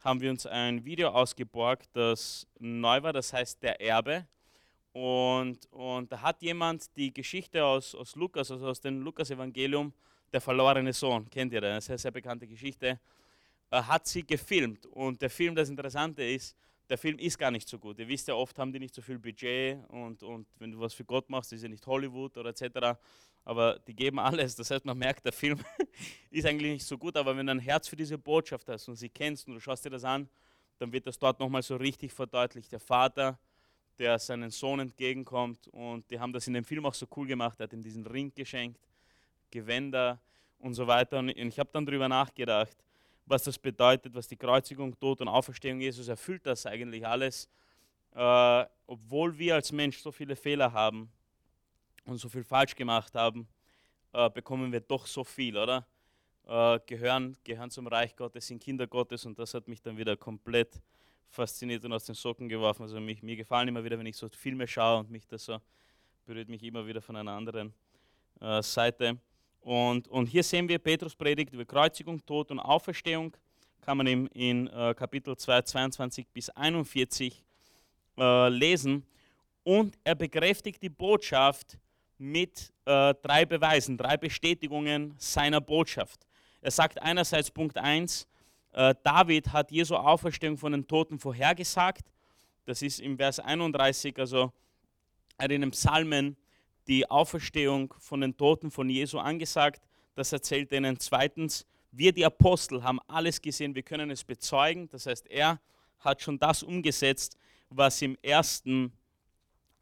haben wir uns ein Video ausgeborgt, das neu war, das heißt Der Erbe. Und, und da hat jemand die Geschichte aus, aus Lukas, also aus dem Lukas-Evangelium, der verlorene Sohn, kennt ihr das? Eine sehr, sehr bekannte Geschichte, äh, hat sie gefilmt. Und der Film, das Interessante ist, der Film ist gar nicht so gut. Ihr wisst ja, oft haben die nicht so viel Budget und, und wenn du was für Gott machst, ist ja nicht Hollywood oder etc aber die geben alles. Das heißt, man merkt, der Film ist eigentlich nicht so gut, aber wenn du ein Herz für diese Botschaft hast und sie kennst und du schaust dir das an, dann wird das dort nochmal so richtig verdeutlicht. Der Vater, der seinen Sohn entgegenkommt und die haben das in dem Film auch so cool gemacht, er hat ihm diesen Ring geschenkt, Gewänder und so weiter. Und ich habe dann darüber nachgedacht, was das bedeutet, was die Kreuzigung, Tod und Auferstehung Jesus erfüllt das eigentlich alles, äh, obwohl wir als Mensch so viele Fehler haben und so viel falsch gemacht haben, äh, bekommen wir doch so viel, oder? Äh, gehören, gehören zum Reich Gottes, sind Kinder Gottes und das hat mich dann wieder komplett fasziniert und aus den Socken geworfen. Also mich, mir gefallen immer wieder, wenn ich so Filme schaue und mich das so berührt mich immer wieder von einer anderen äh, Seite. Und, und hier sehen wir Petrus predigt über Kreuzigung, Tod und Auferstehung. Kann man in, in äh, Kapitel 2, 22 bis 41 äh, lesen. Und er bekräftigt die Botschaft, mit äh, drei Beweisen, drei Bestätigungen seiner Botschaft. Er sagt einerseits Punkt 1, äh, David hat Jesu Auferstehung von den Toten vorhergesagt. Das ist im Vers 31, also er in den Psalmen die Auferstehung von den Toten von Jesu angesagt. Das erzählt er ihnen zweitens. Wir, die Apostel, haben alles gesehen, wir können es bezeugen. Das heißt, er hat schon das umgesetzt, was im ersten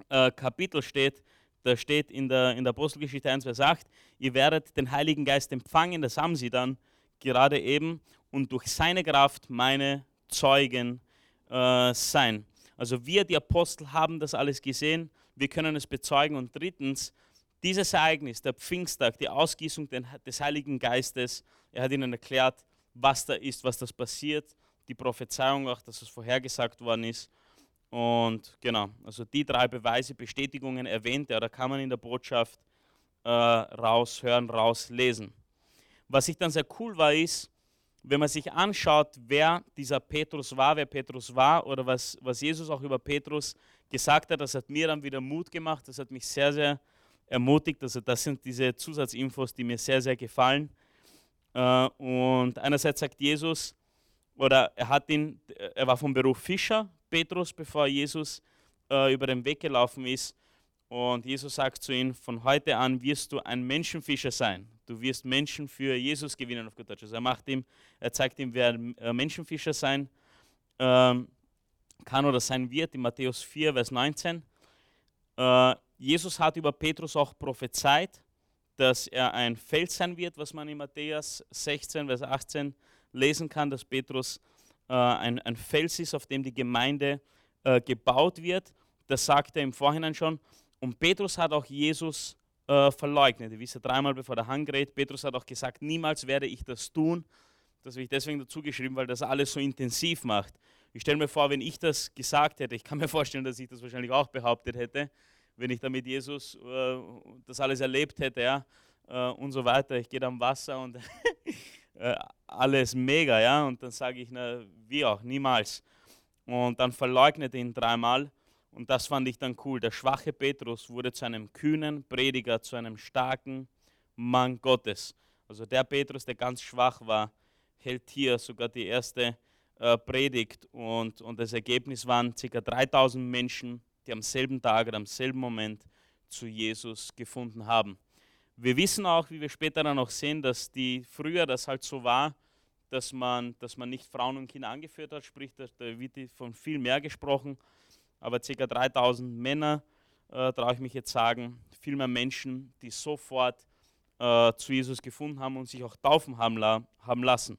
äh, Kapitel steht, da steht in der, in der Apostelgeschichte 1, Vers 8, ihr werdet den Heiligen Geist empfangen, das haben sie dann gerade eben, und durch seine Kraft meine Zeugen äh, sein. Also wir, die Apostel, haben das alles gesehen, wir können es bezeugen. Und drittens, dieses Ereignis, der Pfingsttag, die Ausgießung des Heiligen Geistes, er hat ihnen erklärt, was da ist, was das passiert, die Prophezeiung auch, dass es vorhergesagt worden ist. Und genau, also die drei Beweise, Bestätigungen erwähnt er, da kann man in der Botschaft äh, raushören, rauslesen. Was ich dann sehr cool war, ist, wenn man sich anschaut, wer dieser Petrus war, wer Petrus war oder was, was Jesus auch über Petrus gesagt hat, das hat mir dann wieder Mut gemacht, das hat mich sehr, sehr ermutigt. Also das sind diese Zusatzinfos, die mir sehr, sehr gefallen. Äh, und einerseits sagt Jesus, oder er hat ihn, er war vom Beruf Fischer, Petrus, bevor Jesus äh, über den Weg gelaufen ist. Und Jesus sagt zu ihm, von heute an wirst du ein Menschenfischer sein. Du wirst Menschen für Jesus gewinnen auf gut Deutsch. Also er, macht ihm, er zeigt ihm, wer äh, Menschenfischer sein ähm, kann oder sein wird, in Matthäus 4, Vers 19. Äh, Jesus hat über Petrus auch prophezeit, dass er ein Fels sein wird, was man in Matthäus 16, Vers 18 lesen kann, dass Petrus äh, ein, ein Fels ist, auf dem die Gemeinde äh, gebaut wird. Das sagt er im Vorhinein schon. Und Petrus hat auch Jesus äh, verleugnet. Ihr wisst ja dreimal bevor der Hang gerät. Petrus hat auch gesagt, niemals werde ich das tun. Das habe ich deswegen dazu geschrieben, weil das alles so intensiv macht. Ich stelle mir vor, wenn ich das gesagt hätte, ich kann mir vorstellen, dass ich das wahrscheinlich auch behauptet hätte, wenn ich da mit Jesus äh, das alles erlebt hätte, ja, äh, und so weiter. Ich gehe am Wasser und äh, alles mega, ja, und dann sage ich, na, wie auch, niemals. Und dann verleugnet ihn dreimal und das fand ich dann cool. Der schwache Petrus wurde zu einem kühnen Prediger, zu einem starken Mann Gottes. Also der Petrus, der ganz schwach war, hält hier sogar die erste äh, Predigt. Und, und das Ergebnis waren ca. 3000 Menschen, die am selben Tag oder am selben Moment zu Jesus gefunden haben. Wir wissen auch, wie wir später dann auch sehen, dass die früher das halt so war, dass man, dass man nicht Frauen und Kinder angeführt hat, sprich, da wird von viel mehr gesprochen aber ca. 3000 Männer, äh, traue ich mich jetzt sagen, viel mehr Menschen, die sofort äh, zu Jesus gefunden haben und sich auch taufen haben, haben lassen.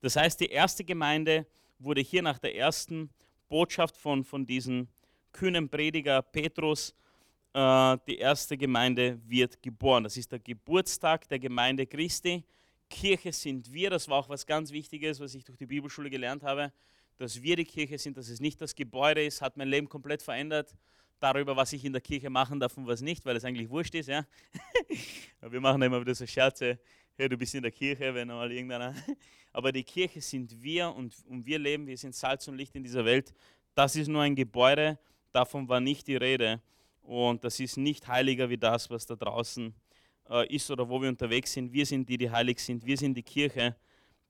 Das heißt, die erste Gemeinde wurde hier nach der ersten Botschaft von, von diesem kühnen Prediger Petrus, äh, die erste Gemeinde wird geboren. Das ist der Geburtstag der Gemeinde Christi. Kirche sind wir, das war auch was ganz Wichtiges, was ich durch die Bibelschule gelernt habe dass wir die Kirche sind, dass es nicht das Gebäude ist, hat mein Leben komplett verändert. Darüber, was ich in der Kirche machen darf und was nicht, weil es eigentlich wurscht ist. Ja? wir machen immer wieder so Scherze, hey, du bist in der Kirche, wenn mal irgendeiner. Aber die Kirche sind wir und, und wir leben, wir sind Salz und Licht in dieser Welt. Das ist nur ein Gebäude, davon war nicht die Rede. Und das ist nicht heiliger wie das, was da draußen äh, ist oder wo wir unterwegs sind. Wir sind die, die heilig sind. Wir sind die Kirche,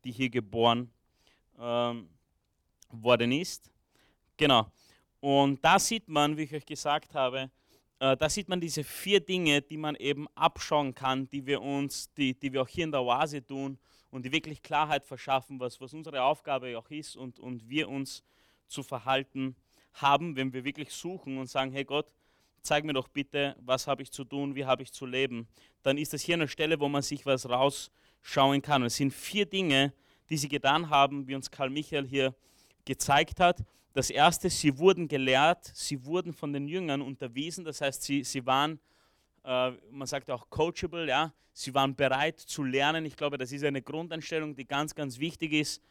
die hier geboren ähm, worden ist. Genau. Und da sieht man, wie ich euch gesagt habe, äh, da sieht man diese vier Dinge, die man eben abschauen kann, die wir uns, die, die wir auch hier in der Oase tun und die wirklich Klarheit verschaffen, was, was unsere Aufgabe auch ist und, und wir uns zu verhalten haben, wenn wir wirklich suchen und sagen, hey Gott, zeig mir doch bitte, was habe ich zu tun, wie habe ich zu leben. Dann ist das hier eine Stelle, wo man sich was rausschauen kann. Und es sind vier Dinge, die sie getan haben, wie uns Karl Michael hier gezeigt hat. Das erste, sie wurden gelehrt, sie wurden von den Jüngern unterwiesen, das heißt, sie, sie waren, äh, man sagt auch coachable, ja, sie waren bereit zu lernen. Ich glaube, das ist eine Grundeinstellung, die ganz, ganz wichtig ist,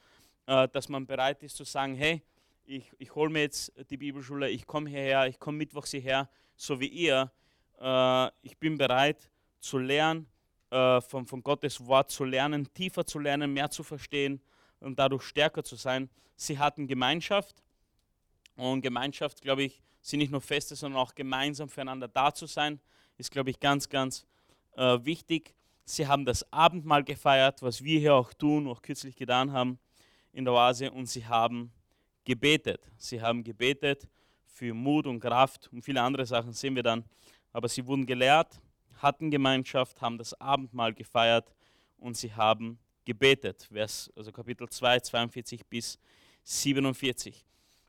äh, dass man bereit ist zu sagen, hey, ich, ich hole mir jetzt die Bibelschule, ich komme hierher, ich komme mittwochs hierher, so wie ihr. Äh, ich bin bereit zu lernen, äh, von, von Gottes Wort zu lernen, tiefer zu lernen, mehr zu verstehen und dadurch stärker zu sein. Sie hatten Gemeinschaft und Gemeinschaft, glaube ich, sind nicht nur Feste, sondern auch gemeinsam füreinander da zu sein, ist, glaube ich, ganz, ganz äh, wichtig. Sie haben das Abendmahl gefeiert, was wir hier auch tun, auch kürzlich getan haben in der Oase, und sie haben gebetet. Sie haben gebetet für Mut und Kraft und viele andere Sachen sehen wir dann. Aber sie wurden gelehrt, hatten Gemeinschaft, haben das Abendmahl gefeiert und sie haben gebetet. Vers, also Kapitel 2, 42 bis 47.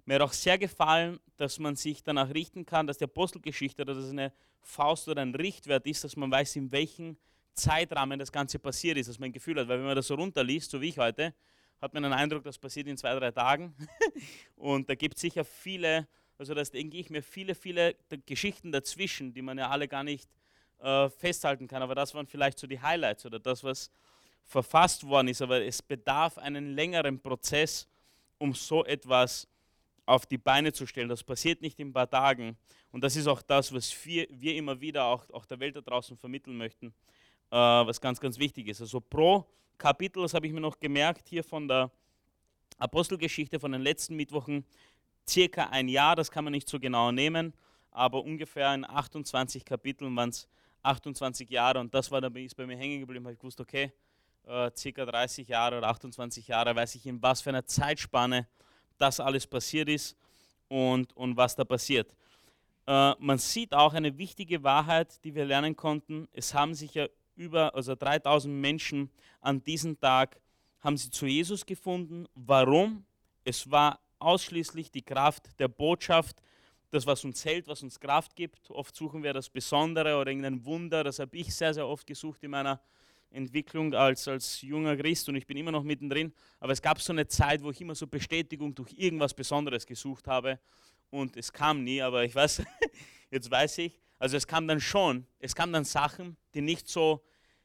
Mir hat auch sehr gefallen, dass man sich danach richten kann, dass die Apostelgeschichte, dass es eine Faust oder ein Richtwert ist, dass man weiß, in welchem Zeitrahmen das Ganze passiert ist, dass man ein Gefühl hat. Weil wenn man das so runterliest, so wie ich heute, hat man den Eindruck, das passiert in zwei, drei Tagen. Und da gibt es sicher viele, also das denke ich mir, viele, viele Geschichten dazwischen, die man ja alle gar nicht äh, festhalten kann. Aber das waren vielleicht so die Highlights oder das, was verfasst worden ist, aber es bedarf einen längeren Prozess, um so etwas auf die Beine zu stellen. Das passiert nicht in ein paar Tagen. Und das ist auch das, was wir, wir immer wieder auch, auch der Welt da draußen vermitteln möchten, äh, was ganz, ganz wichtig ist. Also pro Kapitel, das habe ich mir noch gemerkt hier von der Apostelgeschichte von den letzten Mittwochen, circa ein Jahr, das kann man nicht so genau nehmen, aber ungefähr in 28 Kapiteln waren es 28 Jahre und das war, da ist bei mir hängen geblieben, habe ich gewusst, okay, äh, circa 30 Jahre oder 28 Jahre, weiß ich in was für einer Zeitspanne das alles passiert ist und, und was da passiert. Äh, man sieht auch eine wichtige Wahrheit, die wir lernen konnten. Es haben sich ja über also 3000 Menschen an diesem Tag haben sie zu Jesus gefunden. Warum? Es war ausschließlich die Kraft der Botschaft, das, was uns hält, was uns Kraft gibt. Oft suchen wir das Besondere oder irgendein Wunder. Das habe ich sehr, sehr oft gesucht in meiner Entwicklung als, als junger Christ und ich bin immer noch mittendrin. Aber es gab so eine Zeit, wo ich immer so Bestätigung durch irgendwas Besonderes gesucht habe und es kam nie, aber ich weiß, jetzt weiß ich, also es kam dann schon, es kamen dann Sachen, die nicht so,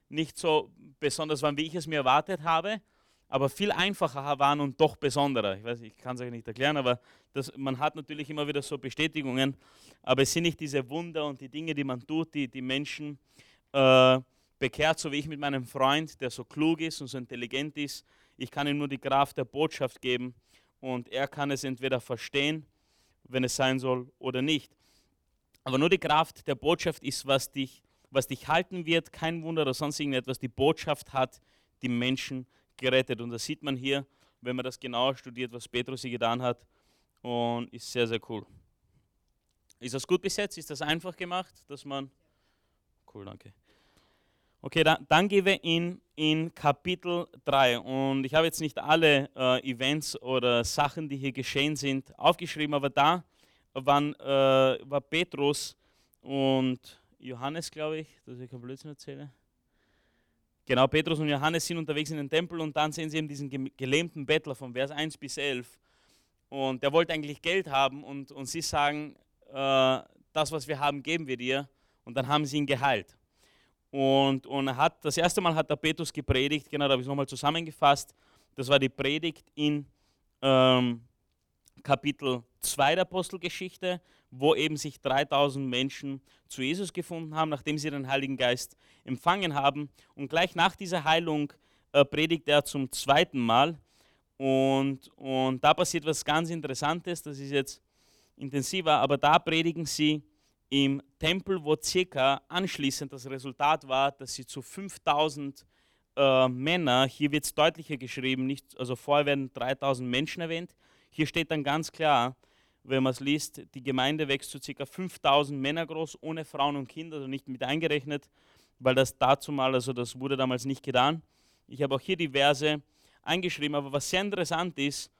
nicht so besonders waren, wie ich es mir erwartet habe, aber viel einfacher waren und doch besonderer. Ich weiß, ich kann es euch nicht erklären, aber das, man hat natürlich immer wieder so Bestätigungen, aber es sind nicht diese Wunder und die Dinge, die man tut, die die Menschen äh, bekehrt, so wie ich mit meinem Freund, der so klug ist und so intelligent ist. Ich kann ihm nur die Kraft der Botschaft geben und er kann es entweder verstehen, wenn es sein soll, oder nicht. Aber nur die Kraft der Botschaft ist, was dich, was dich halten wird, kein Wunder oder sonst irgendetwas. Die Botschaft hat die Menschen gerettet. Und das sieht man hier, wenn man das genauer studiert, was Petrus hier getan hat. Und ist sehr, sehr cool. Ist das gut bis jetzt? Ist das einfach gemacht, dass man. Cool, danke. Okay, dann, dann gehen wir in, in Kapitel 3. Und ich habe jetzt nicht alle äh, Events oder Sachen, die hier geschehen sind, aufgeschrieben, aber da waren, äh, war Petrus und Johannes, glaube ich, dass ich kein Blödsinn erzähle. Genau, Petrus und Johannes sind unterwegs in den Tempel und dann sehen sie eben diesen gelähmten Bettler von Vers 1 bis 11. Und der wollte eigentlich Geld haben und, und sie sagen, äh, das, was wir haben, geben wir dir. Und dann haben sie ihn geheilt. Und, und hat, das erste Mal hat der Petrus gepredigt, genau, da habe ich es nochmal zusammengefasst. Das war die Predigt in ähm, Kapitel 2 der Apostelgeschichte, wo eben sich 3000 Menschen zu Jesus gefunden haben, nachdem sie den Heiligen Geist empfangen haben. Und gleich nach dieser Heilung äh, predigt er zum zweiten Mal. Und, und da passiert was ganz Interessantes, das ist jetzt intensiver, aber da predigen sie im Tempel, wo circa anschließend das Resultat war, dass sie zu 5000 äh, Männer, hier wird es deutlicher geschrieben, nicht, also vorher werden 3000 Menschen erwähnt, hier steht dann ganz klar, wenn man es liest, die Gemeinde wächst zu ca. 5000 Männer groß, ohne Frauen und Kinder, also nicht mit eingerechnet, weil das dazu mal, also das wurde damals nicht getan. Ich habe auch hier die Verse eingeschrieben, aber was sehr interessant ist,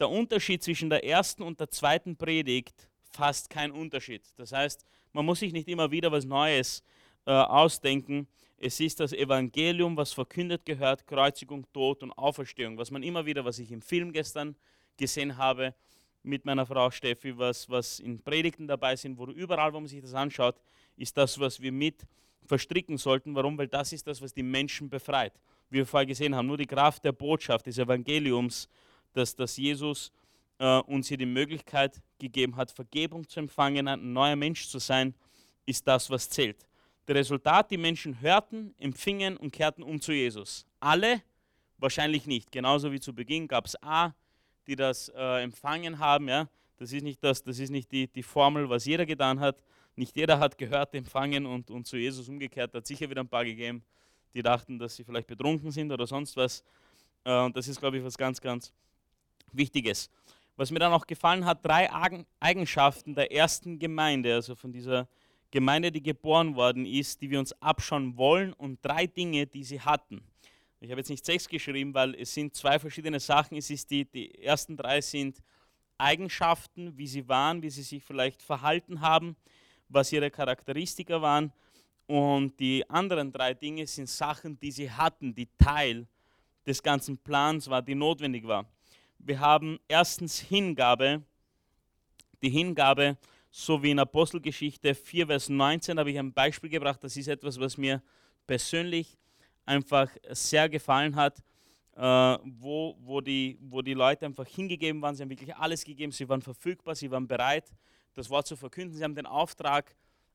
der Unterschied zwischen der ersten und der zweiten Predigt fast kein Unterschied. Das heißt, man muss sich nicht immer wieder was Neues äh, ausdenken. Es ist das Evangelium, was verkündet gehört, Kreuzigung, Tod und Auferstehung, was man immer wieder, was ich im Film gestern gesehen habe mit meiner Frau Steffi, was, was in Predigten dabei sind, wo überall, wo man sich das anschaut, ist das, was wir mit verstricken sollten. Warum? Weil das ist das, was die Menschen befreit. Wie wir vorher gesehen haben, nur die Kraft der Botschaft, des Evangeliums, dass, dass Jesus äh, uns hier die Möglichkeit gegeben hat, Vergebung zu empfangen, ein neuer Mensch zu sein, ist das, was zählt. Das Resultat, die Menschen hörten, empfingen und kehrten um zu Jesus. Alle? Wahrscheinlich nicht. Genauso wie zu Beginn gab es A, die das äh, empfangen haben. Ja? Das ist nicht, das, das ist nicht die, die Formel, was jeder getan hat. Nicht jeder hat gehört, empfangen und, und zu Jesus umgekehrt. Hat sicher wieder ein paar gegeben, die dachten, dass sie vielleicht betrunken sind oder sonst was. Äh, und das ist, glaube ich, was ganz, ganz Wichtiges. Was mir dann auch gefallen hat, drei Eigenschaften der ersten Gemeinde, also von dieser Gemeinde, die geboren worden ist, die wir uns abschauen wollen und drei Dinge, die sie hatten. Ich habe jetzt nicht sechs geschrieben, weil es sind zwei verschiedene Sachen. Es ist die, die ersten drei sind Eigenschaften, wie sie waren, wie sie sich vielleicht verhalten haben, was ihre Charakteristika waren. Und die anderen drei Dinge sind Sachen, die sie hatten, die Teil des ganzen Plans war, die notwendig war. Wir haben erstens Hingabe. Die Hingabe, so wie in Apostelgeschichte 4, Vers 19, habe ich ein Beispiel gebracht. Das ist etwas, was mir persönlich einfach sehr gefallen hat, äh, wo, wo, die, wo die Leute einfach hingegeben waren. Sie haben wirklich alles gegeben, sie waren verfügbar, sie waren bereit, das Wort zu verkünden. Sie haben den Auftrag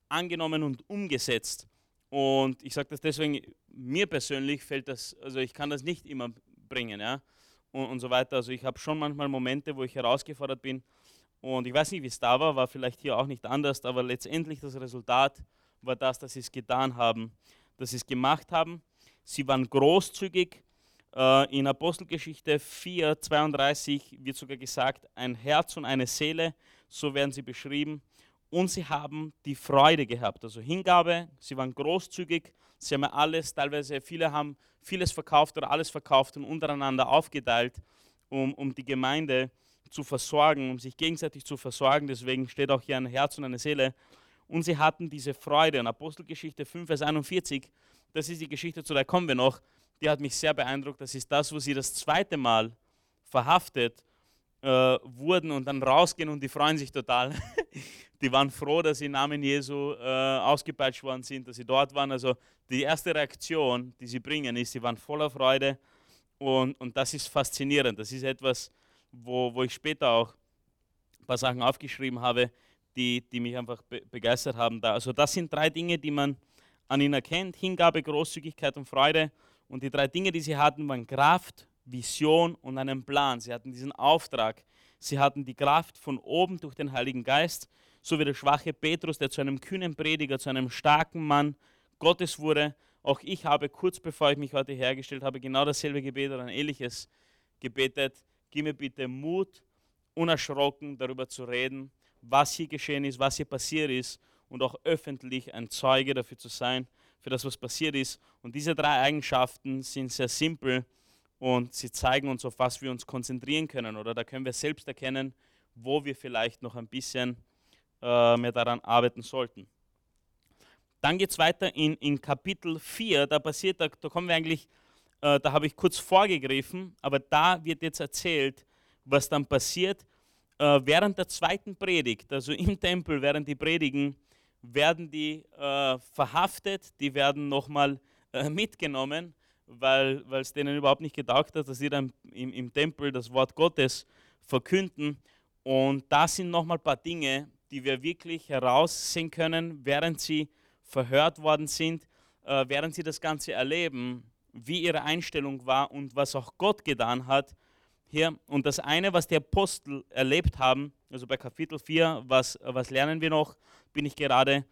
angenommen und umgesetzt. Und ich sage das deswegen, mir persönlich fällt das, also ich kann das nicht immer bringen, ja, und, und so weiter. Also ich habe schon manchmal Momente, wo ich herausgefordert bin. Und ich weiß nicht, wie es da war, war vielleicht hier auch nicht anders, aber letztendlich das Resultat war das, dass sie es getan haben, dass sie es gemacht haben. Sie waren großzügig. Äh, in Apostelgeschichte 4, 32 wird sogar gesagt, ein Herz und eine Seele, so werden sie beschrieben und sie haben die Freude gehabt. Also Hingabe, sie waren großzügig, sie haben alles, teilweise viele haben vieles verkauft oder alles verkauft und untereinander aufgeteilt, um, um die Gemeinde zu versorgen, um sich gegenseitig zu versorgen. Deswegen steht auch hier ein Herz und eine Seele. Und sie hatten diese Freude. In Apostelgeschichte 5, Vers 41, das ist die Geschichte, zu der kommen wir noch, die hat mich sehr beeindruckt. Das ist das, wo sie das zweite Mal verhaftet äh, wurden und dann rausgehen und die freuen sich total. die waren froh, dass sie im Namen Jesu äh, ausgepeitscht worden sind, dass sie dort waren. Also die erste Reaktion, die sie bringen, ist, sie waren voller Freude und, und das ist faszinierend. Das ist etwas, wo, wo ich später auch ein paar Sachen aufgeschrieben habe, die, die mich einfach be begeistert haben. Da. Also das sind drei Dinge, die man an ihnen erkennt. Hingabe, Großzügigkeit und Freude. Und die drei Dinge, die sie hatten, waren Kraft, Vision und einen Plan. Sie hatten diesen Auftrag. Sie hatten die Kraft von oben durch den Heiligen Geist so wie der schwache Petrus, der zu einem kühnen Prediger, zu einem starken Mann Gottes wurde. Auch ich habe kurz bevor ich mich heute hergestellt habe, genau dasselbe Gebet oder ein ähnliches gebetet. Gib mir bitte Mut, unerschrocken darüber zu reden, was hier geschehen ist, was hier passiert ist und auch öffentlich ein Zeuge dafür zu sein, für das, was passiert ist. Und diese drei Eigenschaften sind sehr simpel und sie zeigen uns, auf was wir uns konzentrieren können. Oder da können wir selbst erkennen, wo wir vielleicht noch ein bisschen äh, mehr daran arbeiten sollten. Dann geht es weiter in, in Kapitel 4, da passiert, da, da kommen wir eigentlich, äh, da habe ich kurz vorgegriffen, aber da wird jetzt erzählt, was dann passiert äh, während der zweiten Predigt, also im Tempel, während die predigen, werden die äh, verhaftet, die werden nochmal äh, mitgenommen, weil es denen überhaupt nicht getaugt hat, dass sie dann im, im Tempel das Wort Gottes verkünden. Und da sind nochmal ein paar Dinge, die wir wirklich heraussehen können, während sie verhört worden sind, äh, während sie das Ganze erleben, wie ihre Einstellung war und was auch Gott getan hat. Hier. Und das eine, was die Apostel erlebt haben, also bei Kapitel 4, was, was lernen wir noch, bin ich gerade,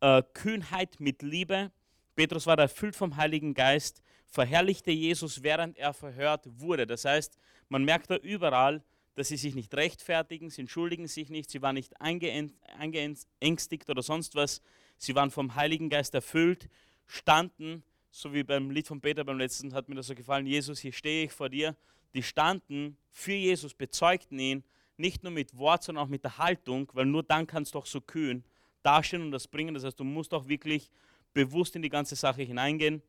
äh, Kühnheit mit Liebe. Petrus war erfüllt vom Heiligen Geist, verherrlichte Jesus, während er verhört wurde. Das heißt, man merkt da überall, dass sie sich nicht rechtfertigen, sie entschuldigen sich nicht, sie waren nicht eingeängstigt oder sonst was. Sie waren vom Heiligen Geist erfüllt, standen, so wie beim Lied von Peter beim letzten hat mir das so gefallen, Jesus, hier stehe ich vor dir. Die standen für Jesus, bezeugten ihn, nicht nur mit Wort, sondern auch mit der Haltung, weil nur dann kannst du auch so kühn dastehen und das bringen. Das heißt, du musst auch wirklich bewusst in die ganze Sache hineingehen.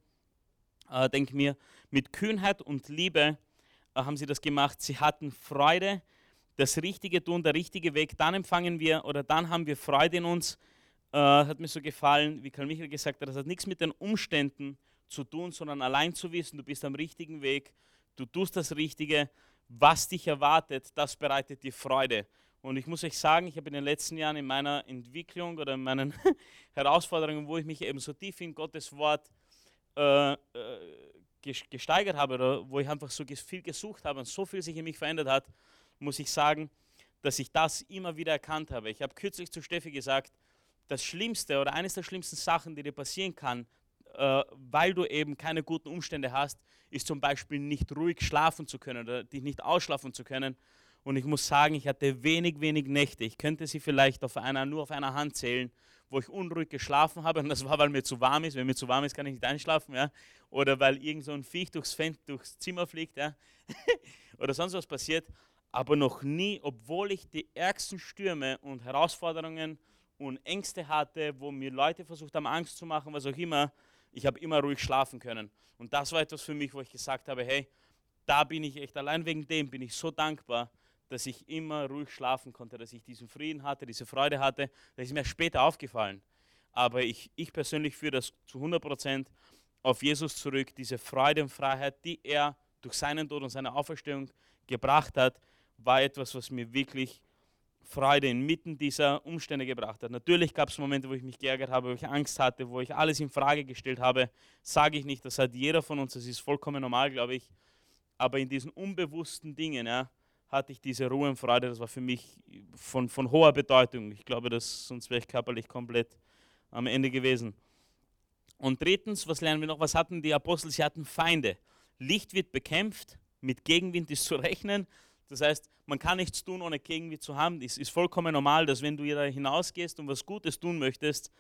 Äh, denk mir, mit Kühnheit und Liebe äh, haben sie das gemacht. Sie hatten Freude, das Richtige tun, der richtige Weg. Dann empfangen wir oder dann haben wir Freude in uns. Äh, hat mir so gefallen, wie Karl Michael gesagt hat, das hat nichts mit den Umständen zu tun, sondern allein zu wissen, du bist am richtigen Weg, du tust das Richtige, was dich erwartet, das bereitet dir Freude. Und ich muss euch sagen, ich habe in den letzten Jahren in meiner Entwicklung oder in meinen Herausforderungen, wo ich mich eben so tief in Gottes Wort äh, äh, gesteigert habe oder wo ich einfach so viel gesucht habe und so viel sich in mich verändert hat, muss ich sagen, dass ich das immer wieder erkannt habe. Ich habe kürzlich zu Steffi gesagt, das Schlimmste oder eines der schlimmsten Sachen, die dir passieren kann, äh, weil du eben keine guten Umstände hast, ist zum Beispiel nicht ruhig schlafen zu können oder dich nicht ausschlafen zu können. Und ich muss sagen, ich hatte wenig, wenig Nächte. Ich könnte sie vielleicht auf einer, nur auf einer Hand zählen, wo ich unruhig geschlafen habe. Und das war, weil mir zu warm ist. Wenn mir zu warm ist, kann ich nicht einschlafen. Ja? Oder weil irgend so ein Viech durchs, Fenster, durchs Zimmer fliegt. Ja? Oder sonst was passiert. Aber noch nie, obwohl ich die ärgsten Stürme und Herausforderungen und Ängste hatte, wo mir Leute versucht haben, Angst zu machen, was auch immer, ich habe immer ruhig schlafen können. Und das war etwas für mich, wo ich gesagt habe, hey, da bin ich echt, allein wegen dem bin ich so dankbar, dass ich immer ruhig schlafen konnte, dass ich diesen Frieden hatte, diese Freude hatte. Das ist mir später aufgefallen. Aber ich, ich persönlich führe das zu 100 Prozent auf Jesus zurück, diese Freude und Freiheit, die er durch seinen Tod und seine Auferstehung gebracht hat, war etwas, was mir wirklich Freude inmitten dieser Umstände gebracht hat. Natürlich gab es Momente, wo ich mich geärgert habe, wo ich Angst hatte, wo ich alles in Frage gestellt habe. Sage ich nicht, das hat jeder von uns, das ist vollkommen normal, glaube ich. Aber in diesen unbewussten Dingen ja, hatte ich diese Ruhe und Freude, das war für mich von, von hoher Bedeutung. Ich glaube, dass sonst wäre ich körperlich komplett am Ende gewesen. Und drittens, was lernen wir noch? Was hatten die Apostel? Sie hatten Feinde. Licht wird bekämpft, mit Gegenwind ist zu rechnen. Das heißt, man kann nichts tun, ohne Gegenwind zu haben. Es ist vollkommen normal, dass wenn du da hinausgehst und was Gutes tun möchtest,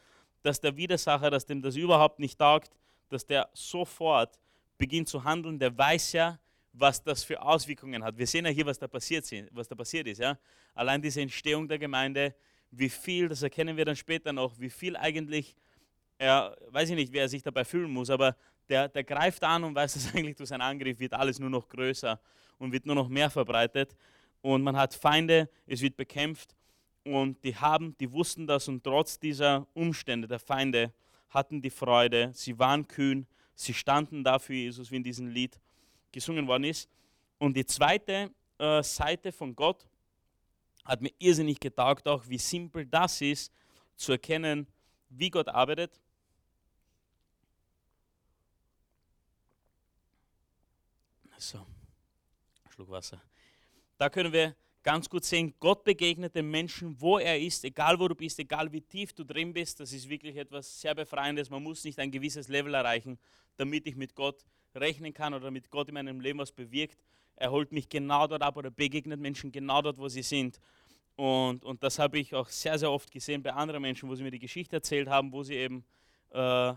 dass der Widersacher, dass dem das überhaupt nicht taugt, dass der sofort beginnt zu handeln. Der weiß ja, was das für Auswirkungen hat. Wir sehen ja hier, was da passiert, was da passiert ist. Ja? Allein diese Entstehung der Gemeinde, wie viel, das erkennen wir dann später noch, wie viel eigentlich er, weiß ich nicht, wer sich dabei fühlen muss, aber der, der greift an und weiß, dass eigentlich durch seinen Angriff wird alles nur noch größer und wird nur noch mehr verbreitet. Und man hat Feinde, es wird bekämpft und die haben, die wussten das und trotz dieser Umstände der Feinde hatten die Freude, sie waren kühn, sie standen dafür Jesus, wie in diesem Lied gesungen worden ist. Und die zweite äh, Seite von Gott hat mir irrsinnig getaugt, auch wie simpel das ist, zu erkennen, wie Gott arbeitet So, Schluck Wasser. Da können wir ganz gut sehen, Gott begegnet dem Menschen, wo er ist, egal wo du bist, egal wie tief du drin bist. Das ist wirklich etwas sehr Befreiendes. Man muss nicht ein gewisses Level erreichen, damit ich mit Gott rechnen kann oder mit Gott in meinem Leben was bewirkt. Er holt mich genau dort ab oder begegnet Menschen genau dort, wo sie sind. Und, und das habe ich auch sehr, sehr oft gesehen bei anderen Menschen, wo sie mir die Geschichte erzählt haben, wo sie eben äh,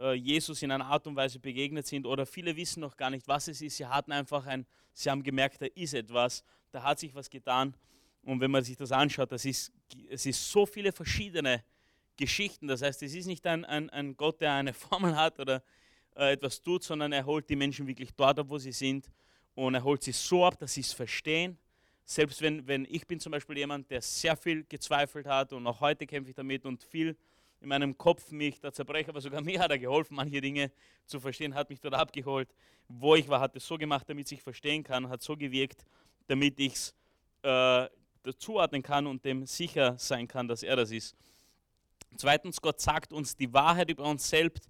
äh, Jesus in einer Art und Weise begegnet sind oder viele wissen noch gar nicht, was es ist. Sie hatten einfach ein, sie haben gemerkt, da ist etwas, da hat sich was getan. Und wenn man sich das anschaut, das ist, es ist so viele verschiedene Geschichten. Das heißt, es ist nicht ein, ein, ein Gott, der eine Formel hat oder äh, etwas tut, sondern er holt die Menschen wirklich dort ab, wo sie sind. Und er holt sie so ab, dass sie es verstehen. Selbst wenn, wenn ich bin zum Beispiel jemand, der sehr viel gezweifelt hat und auch heute kämpfe ich damit und viel in meinem Kopf mich da zerbreche, aber sogar mir hat er geholfen, manche Dinge zu verstehen, hat mich dort abgeholt, wo ich war, hat es so gemacht, damit ich verstehen kann, hat so gewirkt, damit ich es äh, zuordnen kann und dem sicher sein kann, dass er das ist. Zweitens, Gott sagt uns die Wahrheit über uns selbst,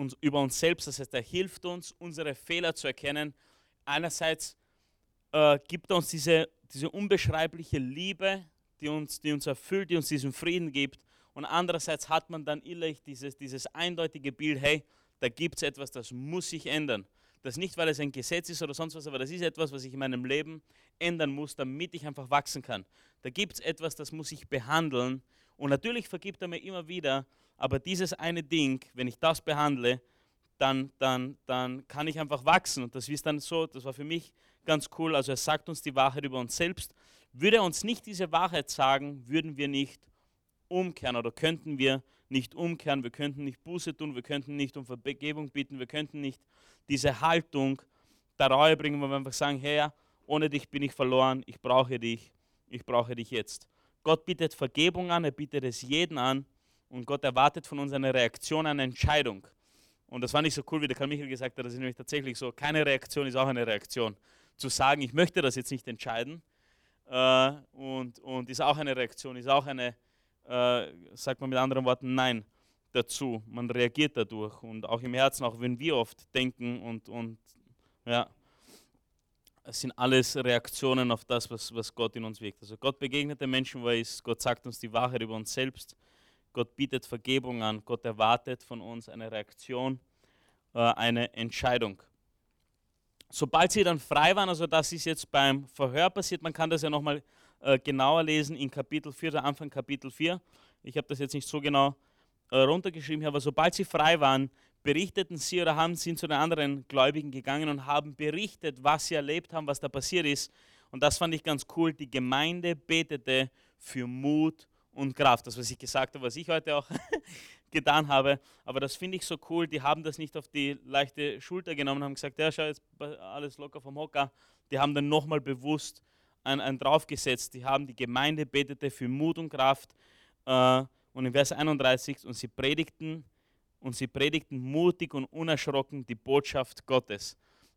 uns, über uns selbst, das heißt, er hilft uns, unsere Fehler zu erkennen. Einerseits äh, gibt er uns diese, diese unbeschreibliche Liebe, die uns, die uns erfüllt, die uns diesen Frieden gibt und andererseits hat man dann innerlich dieses, dieses eindeutige Bild, hey, da gibt es etwas, das muss sich ändern. Das nicht, weil es ein Gesetz ist oder sonst was, aber das ist etwas, was ich in meinem Leben ändern muss, damit ich einfach wachsen kann. Da gibt es etwas, das muss ich behandeln. Und natürlich vergibt er mir immer wieder, aber dieses eine Ding, wenn ich das behandle, dann, dann, dann kann ich einfach wachsen. Und das ist dann so, das war für mich ganz cool. Also er sagt uns die Wahrheit über uns selbst. Würde er uns nicht diese Wahrheit sagen, würden wir nicht umkehren oder könnten wir nicht umkehren, wir könnten nicht Buße tun, wir könnten nicht um Vergebung bitten, wir könnten nicht diese Haltung der Reue bringen, wo wir einfach sagen, Herr, ohne dich bin ich verloren, ich brauche dich, ich brauche dich jetzt. Gott bittet Vergebung an, er bittet es jeden an und Gott erwartet von uns eine Reaktion, eine Entscheidung. Und das fand ich so cool, wie der Karl Michael gesagt hat, das ist nämlich tatsächlich so, keine Reaktion ist auch eine Reaktion. Zu sagen, ich möchte das jetzt nicht entscheiden äh, und, und ist auch eine Reaktion, ist auch eine äh, sagt man mit anderen Worten Nein dazu. Man reagiert dadurch und auch im Herzen, auch wenn wir oft denken und, und ja, es sind alles Reaktionen auf das, was, was Gott in uns wirkt. Also Gott begegnet den Menschen, er ist. Gott sagt uns die Wahrheit über uns selbst. Gott bietet Vergebung an. Gott erwartet von uns eine Reaktion, äh, eine Entscheidung. Sobald sie dann frei waren, also das ist jetzt beim Verhör passiert, man kann das ja nochmal äh, genauer lesen in Kapitel 4, der Anfang Kapitel 4. Ich habe das jetzt nicht so genau äh, runtergeschrieben, aber sobald sie frei waren, berichteten sie oder haben sie zu den anderen Gläubigen gegangen und haben berichtet, was sie erlebt haben, was da passiert ist. Und das fand ich ganz cool. Die Gemeinde betete für Mut und Kraft. Das, was ich gesagt habe, was ich heute auch getan habe. Aber das finde ich so cool. Die haben das nicht auf die leichte Schulter genommen, haben gesagt, ja, schau jetzt alles locker vom Hocker. Die haben dann nochmal bewusst ein, ein draufgesetzt. Die haben die Gemeinde betete für Mut und Kraft. Äh, und in Vers 31, und sie predigten und sie predigten mutig und unerschrocken die Botschaft Gottes.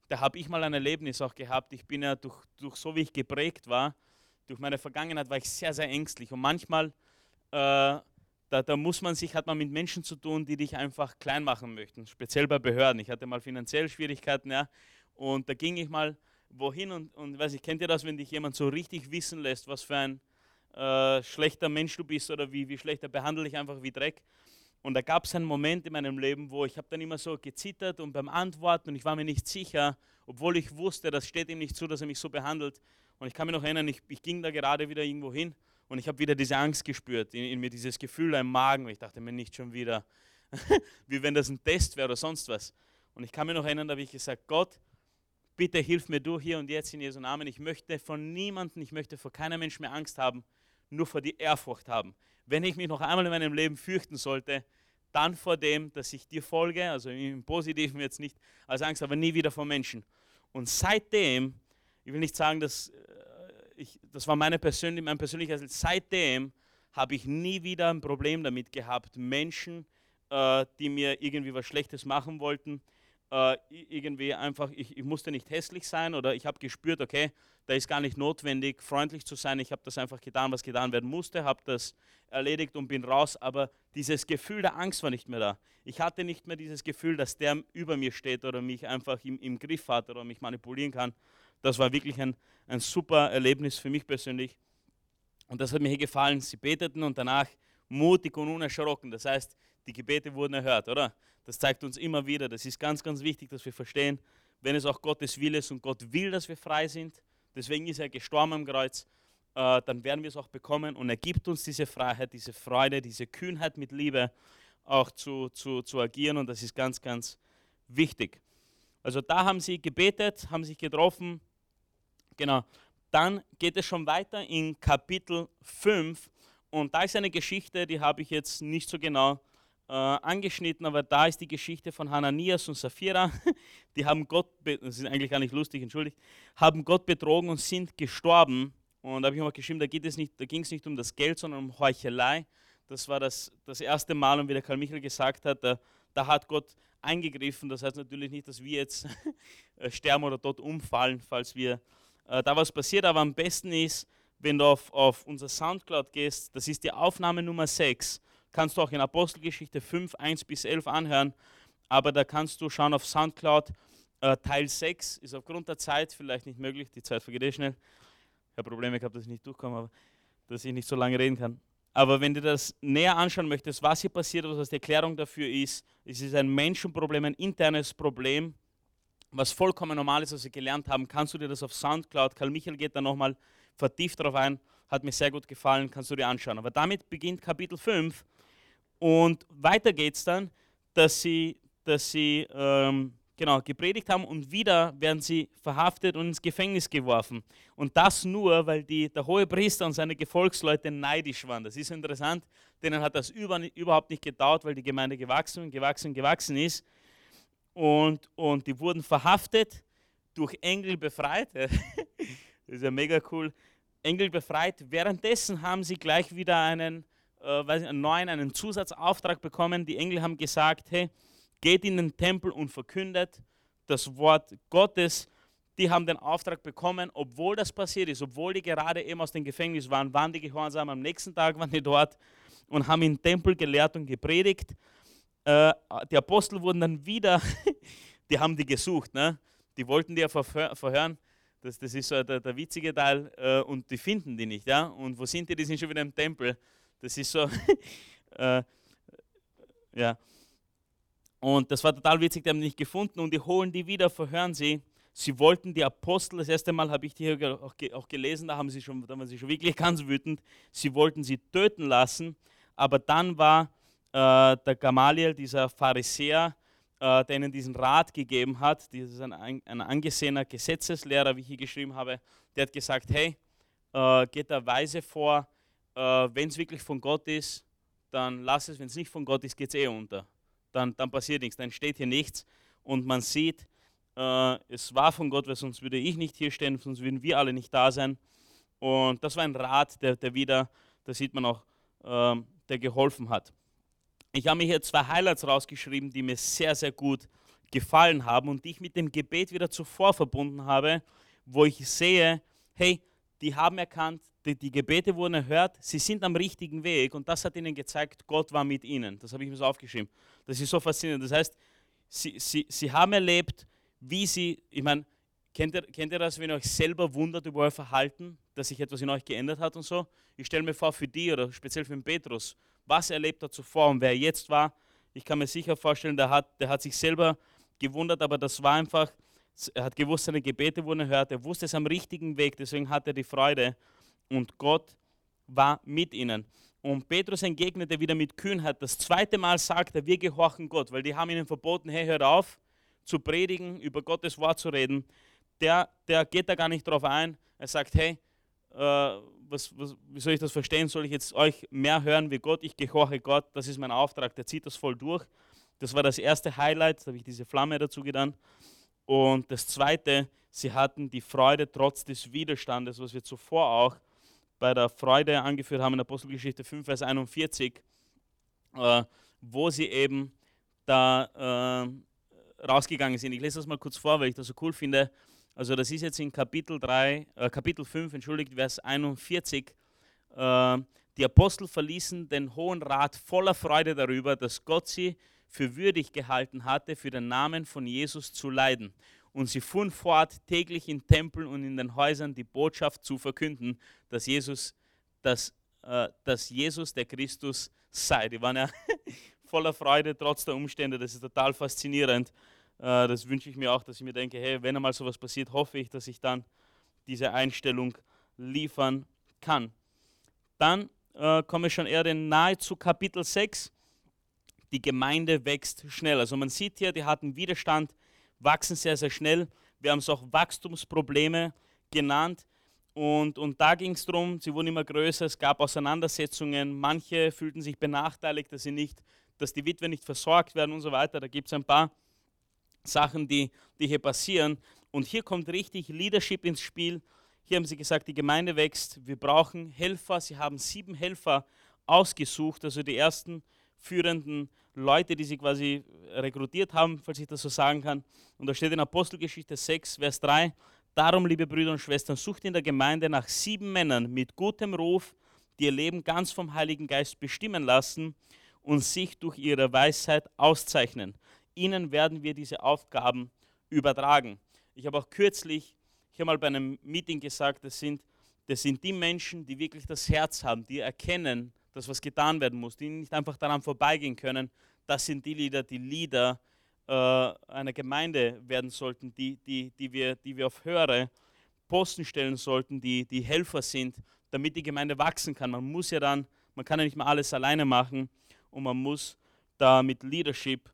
Da habe ich mal ein Erlebnis auch gehabt. Ich bin ja durch, durch so, wie ich geprägt war, durch meine Vergangenheit, war ich sehr, sehr ängstlich. Und manchmal, äh, da, da muss man sich, hat man mit Menschen zu tun, die dich einfach klein machen möchten, speziell bei Behörden. Ich hatte mal finanziell Schwierigkeiten, ja, und da ging ich mal wohin und, und weiß ich, kennt ihr das, wenn dich jemand so richtig wissen lässt, was für ein äh, schlechter Mensch du bist oder wie, wie schlecht er behandelt dich einfach wie Dreck. Und da gab es einen Moment in meinem Leben, wo ich habe dann immer so gezittert und beim Antworten und ich war mir nicht sicher, obwohl ich wusste, das steht ihm nicht zu, dass er mich so behandelt. Und ich kann mich noch erinnern, ich, ich ging da gerade wieder irgendwo hin und ich habe wieder diese Angst gespürt, in, in, mir dieses Gefühl im Magen. Ich dachte mir nicht schon wieder, wie wenn das ein Test wäre oder sonst was. Und ich kann mich noch erinnern, da habe ich gesagt, Gott, bitte hilf mir du hier und jetzt in Jesu Namen. Ich möchte von niemandem, ich möchte vor keinem Menschen mehr Angst haben, nur vor die Ehrfurcht haben wenn ich mich noch einmal in meinem Leben fürchten sollte, dann vor dem, dass ich dir folge, also im Positiven jetzt nicht als Angst, aber nie wieder vor Menschen. Und seitdem, ich will nicht sagen, dass äh, ich, das war meine persönliche, mein persönlicher, seitdem habe ich nie wieder ein Problem damit gehabt, Menschen, äh, die mir irgendwie was Schlechtes machen wollten, äh, irgendwie einfach, ich, ich musste nicht hässlich sein oder ich habe gespürt, okay, da ist gar nicht notwendig, freundlich zu sein. Ich habe das einfach getan, was getan werden musste, habe das erledigt und bin raus. Aber dieses Gefühl der Angst war nicht mehr da. Ich hatte nicht mehr dieses Gefühl, dass der über mir steht oder mich einfach im, im Griff hat oder mich manipulieren kann. Das war wirklich ein, ein super Erlebnis für mich persönlich. Und das hat mir hier gefallen. Sie beteten und danach mutig und unerschrocken. Das heißt, die Gebete wurden erhört, oder? Das zeigt uns immer wieder, das ist ganz, ganz wichtig, dass wir verstehen, wenn es auch Gottes Wille ist und Gott will, dass wir frei sind, deswegen ist er gestorben am Kreuz, äh, dann werden wir es auch bekommen und er gibt uns diese Freiheit, diese Freude, diese Kühnheit mit Liebe auch zu, zu, zu agieren und das ist ganz, ganz wichtig. Also da haben sie gebetet, haben sich getroffen. Genau. Dann geht es schon weiter in Kapitel 5 und da ist eine Geschichte, die habe ich jetzt nicht so genau äh, angeschnitten, aber da ist die Geschichte von Hananias und Sapphira. Die haben Gott, das ist eigentlich gar nicht lustig, entschuldigt, haben Gott betrogen und sind gestorben. Und da habe ich mal geschrieben, da, geht es nicht, da ging es nicht um das Geld, sondern um Heuchelei. Das war das, das erste Mal, und wie der Karl Michael gesagt hat, da, da hat Gott eingegriffen. Das heißt natürlich nicht, dass wir jetzt sterben oder dort umfallen, falls wir äh, da was passiert. Aber am besten ist, wenn du auf, auf unser Soundcloud gehst, das ist die Aufnahme Nummer 6 kannst du auch in Apostelgeschichte 5, 1 bis 11 anhören. Aber da kannst du schauen auf Soundcloud. Äh, Teil 6 ist aufgrund der Zeit vielleicht nicht möglich. Die Zeit vergeht eh schnell. Ich habe Probleme gehabt, dass ich nicht durchkomme, aber dass ich nicht so lange reden kann. Aber wenn du das näher anschauen möchtest, was hier passiert, was die Erklärung dafür ist, es ist ein Menschenproblem, ein internes Problem, was vollkommen normal ist, was wir gelernt haben, kannst du dir das auf Soundcloud, Karl Michael geht da nochmal vertieft darauf ein, hat mir sehr gut gefallen, kannst du dir anschauen. Aber damit beginnt Kapitel 5 und weiter geht es dann, dass sie, dass sie ähm, genau, gepredigt haben und wieder werden sie verhaftet und ins Gefängnis geworfen. Und das nur, weil die, der hohe Priester und seine Gefolgsleute neidisch waren. Das ist interessant, denen hat das über, überhaupt nicht gedauert, weil die Gemeinde gewachsen und gewachsen und gewachsen ist. Und, und die wurden verhaftet, durch Engel befreit. das ist ja mega cool. Engel befreit. Währenddessen haben sie gleich wieder einen äh, einen neuen, einen Zusatzauftrag bekommen. Die Engel haben gesagt, hey, geht in den Tempel und verkündet das Wort Gottes. Die haben den Auftrag bekommen, obwohl das passiert ist, obwohl die gerade eben aus dem Gefängnis waren, waren die gehorsam. Am nächsten Tag waren die dort und haben im Tempel gelehrt und gepredigt. Äh, die Apostel wurden dann wieder, die haben die gesucht, ne? die wollten die ja verhören. Das, das ist so der, der witzige Teil äh, und die finden die nicht. Ja? Und wo sind die? Die sind schon wieder im Tempel. Das ist so, äh, ja. Und das war total witzig, die haben ihn nicht gefunden und die holen die wieder, verhören sie. Sie wollten die Apostel, das erste Mal habe ich die hier auch, auch gelesen, da, haben sie schon, da waren sie schon wirklich ganz wütend. Sie wollten sie töten lassen, aber dann war äh, der Gamaliel, dieser Pharisäer, äh, der ihnen diesen Rat gegeben hat, ist ein, ein angesehener Gesetzeslehrer, wie ich hier geschrieben habe, der hat gesagt, hey, äh, geht da weise vor, äh, wenn es wirklich von Gott ist, dann lass es, wenn es nicht von Gott ist, geht es eh unter. Dann, dann passiert nichts, dann steht hier nichts und man sieht, äh, es war von Gott, weil sonst würde ich nicht hier stehen, sonst würden wir alle nicht da sein. Und das war ein Rat, der, der wieder, da sieht man auch, äh, der geholfen hat. Ich habe mir hier zwei Highlights rausgeschrieben, die mir sehr, sehr gut gefallen haben und die ich mit dem Gebet wieder zuvor verbunden habe, wo ich sehe, hey, die haben erkannt, die, die, Gebete wurden erhört, sie sind am richtigen Weg und das hat ihnen gezeigt, Gott war mit ihnen. Das habe ich mir so aufgeschrieben. Das ist so faszinierend. Das heißt, sie, sie, sie haben erlebt, wie sie, ich meine, kennt ihr, kennt ihr das, wenn ihr euch selber wundert über euer Verhalten, dass sich etwas in euch geändert hat und so? Ich stelle mir vor, für die oder speziell für den Petrus, was er erlebt hat zuvor und wer er jetzt war, ich kann mir sicher vorstellen, der hat, der hat sich selber gewundert, aber das war einfach, er hat gewusst, seine Gebete wurden erhört, er wusste es am richtigen Weg, deswegen hat er die Freude und Gott war mit ihnen. Und Petrus entgegnete wieder mit Kühnheit. Das zweite Mal sagt er, wir gehorchen Gott, weil die haben ihnen verboten, hey, hört auf zu predigen, über Gottes Wort zu reden. Der, der geht da gar nicht drauf ein. Er sagt, hey, äh, was, was, wie soll ich das verstehen? Soll ich jetzt euch mehr hören wie Gott? Ich gehorche Gott, das ist mein Auftrag. Der zieht das voll durch. Das war das erste Highlight, da habe ich diese Flamme dazu getan. Und das zweite, sie hatten die Freude trotz des Widerstandes, was wir zuvor auch bei der Freude angeführt haben in Apostelgeschichte 5, Vers 41, äh, wo sie eben da äh, rausgegangen sind. Ich lese das mal kurz vor, weil ich das so cool finde. Also das ist jetzt in Kapitel 3, äh, Kapitel 5, entschuldigt, Vers 41. Äh, die Apostel verließen den Hohen Rat voller Freude darüber, dass Gott sie für würdig gehalten hatte, für den Namen von Jesus zu leiden. Und sie fuhren fort, täglich in Tempeln und in den Häusern die Botschaft zu verkünden, dass Jesus, dass, äh, dass Jesus der Christus sei. Die waren ja voller Freude trotz der Umstände. Das ist total faszinierend. Äh, das wünsche ich mir auch, dass ich mir denke, hey, wenn einmal sowas passiert, hoffe ich, dass ich dann diese Einstellung liefern kann. Dann äh, komme ich schon eher nahe zu Kapitel 6 die Gemeinde wächst schnell. Also man sieht hier, die hatten Widerstand, wachsen sehr, sehr schnell. Wir haben es auch Wachstumsprobleme genannt. Und, und da ging es darum, sie wurden immer größer, es gab Auseinandersetzungen, manche fühlten sich benachteiligt, dass, sie nicht, dass die Witwe nicht versorgt werden und so weiter. Da gibt es ein paar Sachen, die, die hier passieren. Und hier kommt richtig Leadership ins Spiel. Hier haben sie gesagt, die Gemeinde wächst, wir brauchen Helfer. Sie haben sieben Helfer ausgesucht, also die ersten führenden Leute, die sie quasi rekrutiert haben, falls ich das so sagen kann. Und da steht in Apostelgeschichte 6, Vers 3, Darum, liebe Brüder und Schwestern, sucht in der Gemeinde nach sieben Männern mit gutem Ruf, die ihr Leben ganz vom Heiligen Geist bestimmen lassen und sich durch ihre Weisheit auszeichnen. Ihnen werden wir diese Aufgaben übertragen. Ich habe auch kürzlich, ich habe mal bei einem Meeting gesagt, das sind, das sind die Menschen, die wirklich das Herz haben, die erkennen, dass was getan werden muss, die nicht einfach daran vorbeigehen können. Das sind die Lieder, die Lieder äh, einer Gemeinde werden sollten, die, die, die, wir, die wir auf höhere Posten stellen sollten, die, die Helfer sind, damit die Gemeinde wachsen kann. Man muss ja dann, man kann ja nicht mal alles alleine machen und man muss da mit Leadership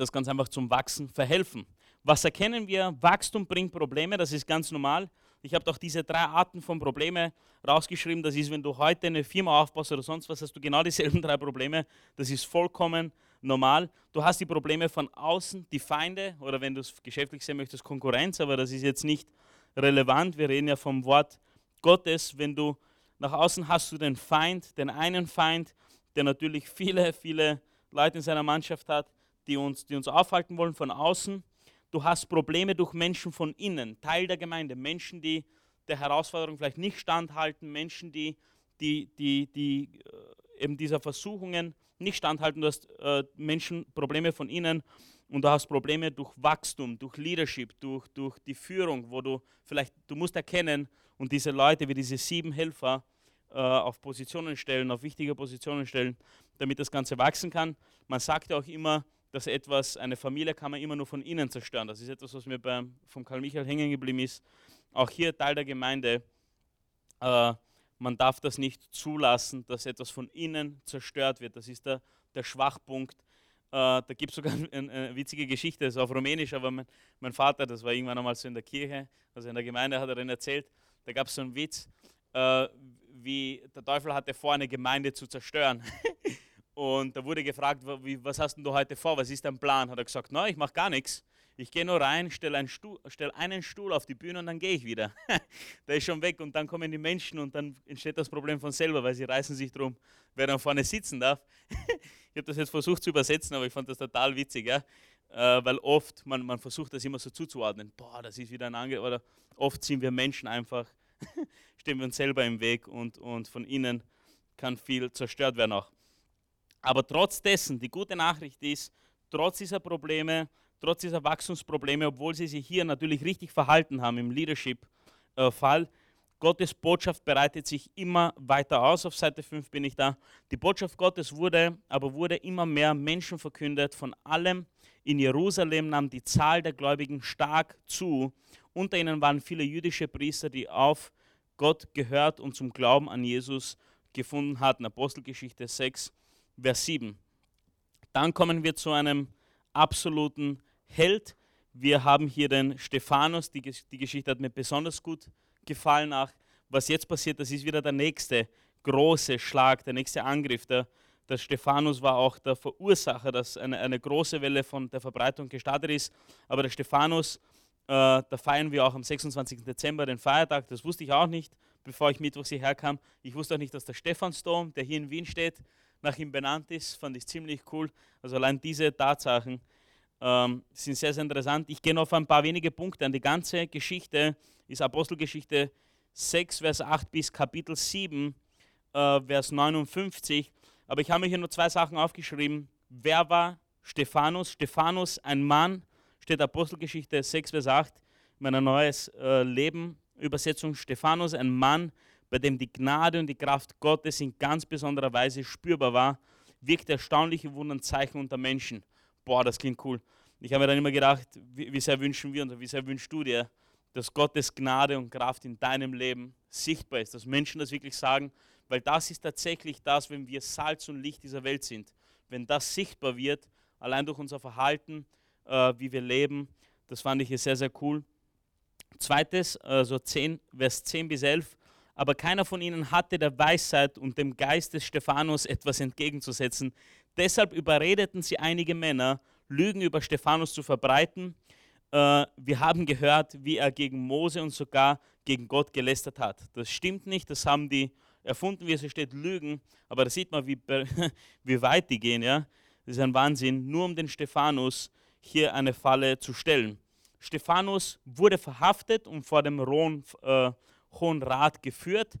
das ganz einfach zum Wachsen verhelfen. Was erkennen wir? Wachstum bringt Probleme, das ist ganz normal. Ich habe doch diese drei Arten von Probleme rausgeschrieben. Das ist, wenn du heute eine Firma aufbaust oder sonst was, hast du genau dieselben drei Probleme. Das ist vollkommen normal. Du hast die Probleme von außen, die Feinde oder wenn du es geschäftlich sehen möchtest, Konkurrenz, aber das ist jetzt nicht relevant. Wir reden ja vom Wort Gottes. Wenn du nach außen hast du den Feind, den einen Feind, der natürlich viele, viele Leute in seiner Mannschaft hat, die uns, die uns aufhalten wollen von außen du hast Probleme durch Menschen von innen, Teil der Gemeinde, Menschen, die der Herausforderung vielleicht nicht standhalten, Menschen, die, die, die, die äh, eben dieser Versuchungen nicht standhalten. Du hast äh, Menschen, Probleme von innen und du hast Probleme durch Wachstum, durch Leadership, durch, durch die Führung, wo du vielleicht, du musst erkennen und diese Leute wie diese sieben Helfer äh, auf Positionen stellen, auf wichtige Positionen stellen, damit das Ganze wachsen kann. Man sagt ja auch immer, dass etwas, eine Familie kann man immer nur von innen zerstören. Das ist etwas, was mir beim, vom Karl Michael hängen geblieben ist. Auch hier Teil der Gemeinde. Äh, man darf das nicht zulassen, dass etwas von innen zerstört wird. Das ist der, der Schwachpunkt. Äh, da gibt es sogar eine, eine, witzige Geschichte, das ist auf Rumänisch, aber mein, mein, Vater, das war irgendwann einmal so in der Kirche, also in der Gemeinde, hat er dann erzählt, da gab es so einen Witz, äh, wie der Teufel hatte vor, eine Gemeinde zu zerstören. Und da wurde gefragt, was hast du heute vor, was ist dein Plan? Hat er gesagt, nein, ich mache gar nichts. Ich gehe nur rein, stelle einen, stell einen Stuhl auf die Bühne und dann gehe ich wieder. der ist schon weg und dann kommen die Menschen und dann entsteht das Problem von selber, weil sie reißen sich drum, wer dann vorne sitzen darf. Ich habe das jetzt versucht zu übersetzen, aber ich fand das total witzig, ja? äh, weil oft, man, man versucht das immer so zuzuordnen, boah, das ist wieder ein Angriff, oder oft sind wir Menschen einfach, stehen wir uns selber im Weg und, und von innen kann viel zerstört werden auch. Aber trotz dessen, die gute Nachricht ist, trotz dieser Probleme, trotz dieser Wachstumsprobleme, obwohl sie sich hier natürlich richtig verhalten haben im Leadership-Fall, Gottes Botschaft bereitet sich immer weiter aus. Auf Seite 5 bin ich da. Die Botschaft Gottes wurde, aber wurde immer mehr Menschen verkündet. Von allem in Jerusalem nahm die Zahl der Gläubigen stark zu. Unter ihnen waren viele jüdische Priester, die auf Gott gehört und zum Glauben an Jesus gefunden hatten. Apostelgeschichte 6, Vers 7. Dann kommen wir zu einem absoluten Held. Wir haben hier den Stephanus. Die, die Geschichte hat mir besonders gut gefallen. Auch was jetzt passiert, das ist wieder der nächste große Schlag, der nächste Angriff. Der, der Stephanus war auch der Verursacher, dass eine, eine große Welle von der Verbreitung gestartet ist. Aber der Stephanus, äh, da feiern wir auch am 26. Dezember den Feiertag. Das wusste ich auch nicht, bevor ich mittwochs hierher kam. Ich wusste auch nicht, dass der Stephansdom, der hier in Wien steht, nach ihm benannt ist. Fand ich ziemlich cool. Also allein diese Tatsachen ähm, sind sehr, sehr interessant. Ich gehe noch auf ein paar wenige Punkte an. Die ganze Geschichte ist Apostelgeschichte 6, Vers 8 bis Kapitel 7, äh, Vers 59. Aber ich habe mir hier nur zwei Sachen aufgeschrieben. Wer war Stephanus? Stephanus, ein Mann, steht Apostelgeschichte 6, Vers 8, in meiner Neues äh, Leben Übersetzung. Stephanus, ein Mann, bei dem die Gnade und die Kraft Gottes in ganz besonderer Weise spürbar war, wirkt erstaunliche Wunder und Zeichen unter Menschen. Boah, das klingt cool. Ich habe mir dann immer gedacht, wie, sehr wünschen wir und wie sehr wünschst du dir, dass Gottes Gnade und Kraft in deinem Leben sichtbar ist, dass Menschen das wirklich sagen, weil das ist tatsächlich das, wenn wir Salz und Licht dieser Welt sind. Wenn das sichtbar wird, allein durch unser Verhalten, äh, wie wir leben, das fand ich hier sehr, sehr cool. Zweites, also 10, Vers 10 bis 11, aber keiner von ihnen hatte der Weisheit und dem Geist des Stephanus etwas entgegenzusetzen. Deshalb überredeten sie einige Männer, Lügen über Stephanus zu verbreiten. Äh, wir haben gehört, wie er gegen Mose und sogar gegen Gott gelästert hat. Das stimmt nicht, das haben die erfunden, wie es steht, Lügen. Aber da sieht man, wie, wie weit die gehen. Ja? Das ist ein Wahnsinn, nur um den Stephanus hier eine Falle zu stellen. Stephanus wurde verhaftet und vor dem Rom, äh, Hohen Rat geführt.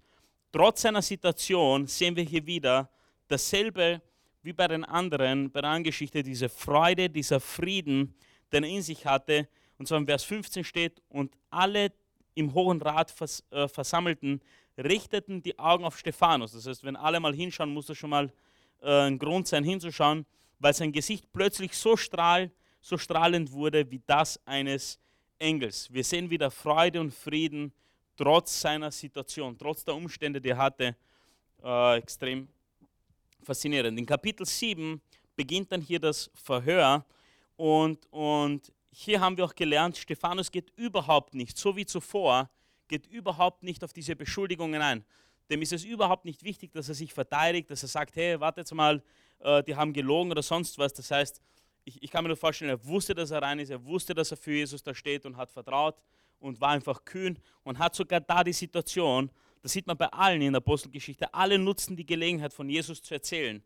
Trotz seiner Situation sehen wir hier wieder dasselbe wie bei den anderen, bei der Angeschichte, diese Freude, dieser Frieden, den er in sich hatte. Und zwar im Vers 15 steht, und alle im Hohen Rat vers äh, Versammelten richteten die Augen auf Stephanus. Das heißt, wenn alle mal hinschauen, muss das schon mal äh, ein Grund sein, hinzuschauen, weil sein Gesicht plötzlich so, strahl, so strahlend wurde wie das eines Engels. Wir sehen wieder Freude und Frieden trotz seiner Situation, trotz der Umstände, die er hatte, äh, extrem faszinierend. In Kapitel 7 beginnt dann hier das Verhör und, und hier haben wir auch gelernt, Stephanus geht überhaupt nicht, so wie zuvor, geht überhaupt nicht auf diese Beschuldigungen ein. Dem ist es überhaupt nicht wichtig, dass er sich verteidigt, dass er sagt, hey, wartet mal, äh, die haben gelogen oder sonst was. Das heißt, ich, ich kann mir nur vorstellen, er wusste, dass er rein ist, er wusste, dass er für Jesus da steht und hat vertraut und war einfach kühn und hat sogar da die Situation, das sieht man bei allen in der Apostelgeschichte, alle nutzen die Gelegenheit von Jesus zu erzählen.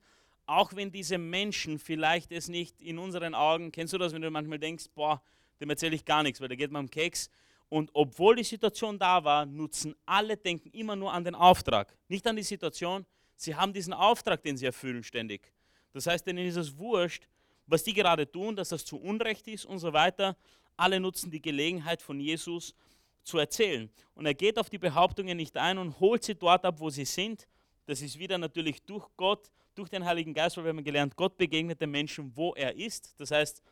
Auch wenn diese Menschen vielleicht es nicht in unseren Augen, kennst du das, wenn du manchmal denkst, boah, dem erzähle ich gar nichts, weil der geht mal um Keks. Und obwohl die Situation da war, nutzen alle, denken immer nur an den Auftrag, nicht an die Situation. Sie haben diesen Auftrag, den sie erfüllen ständig. Das heißt, denen ist es wurscht, was die gerade tun, dass das zu Unrecht ist und so weiter. Alle nutzen die Gelegenheit von Jesus zu erzählen. Und er geht auf die Behauptungen nicht ein und holt sie dort ab, wo sie sind. Das ist wieder natürlich durch Gott, durch den Heiligen Geist, weil wir haben gelernt, Gott begegnet den Menschen, wo er ist. Das heißt,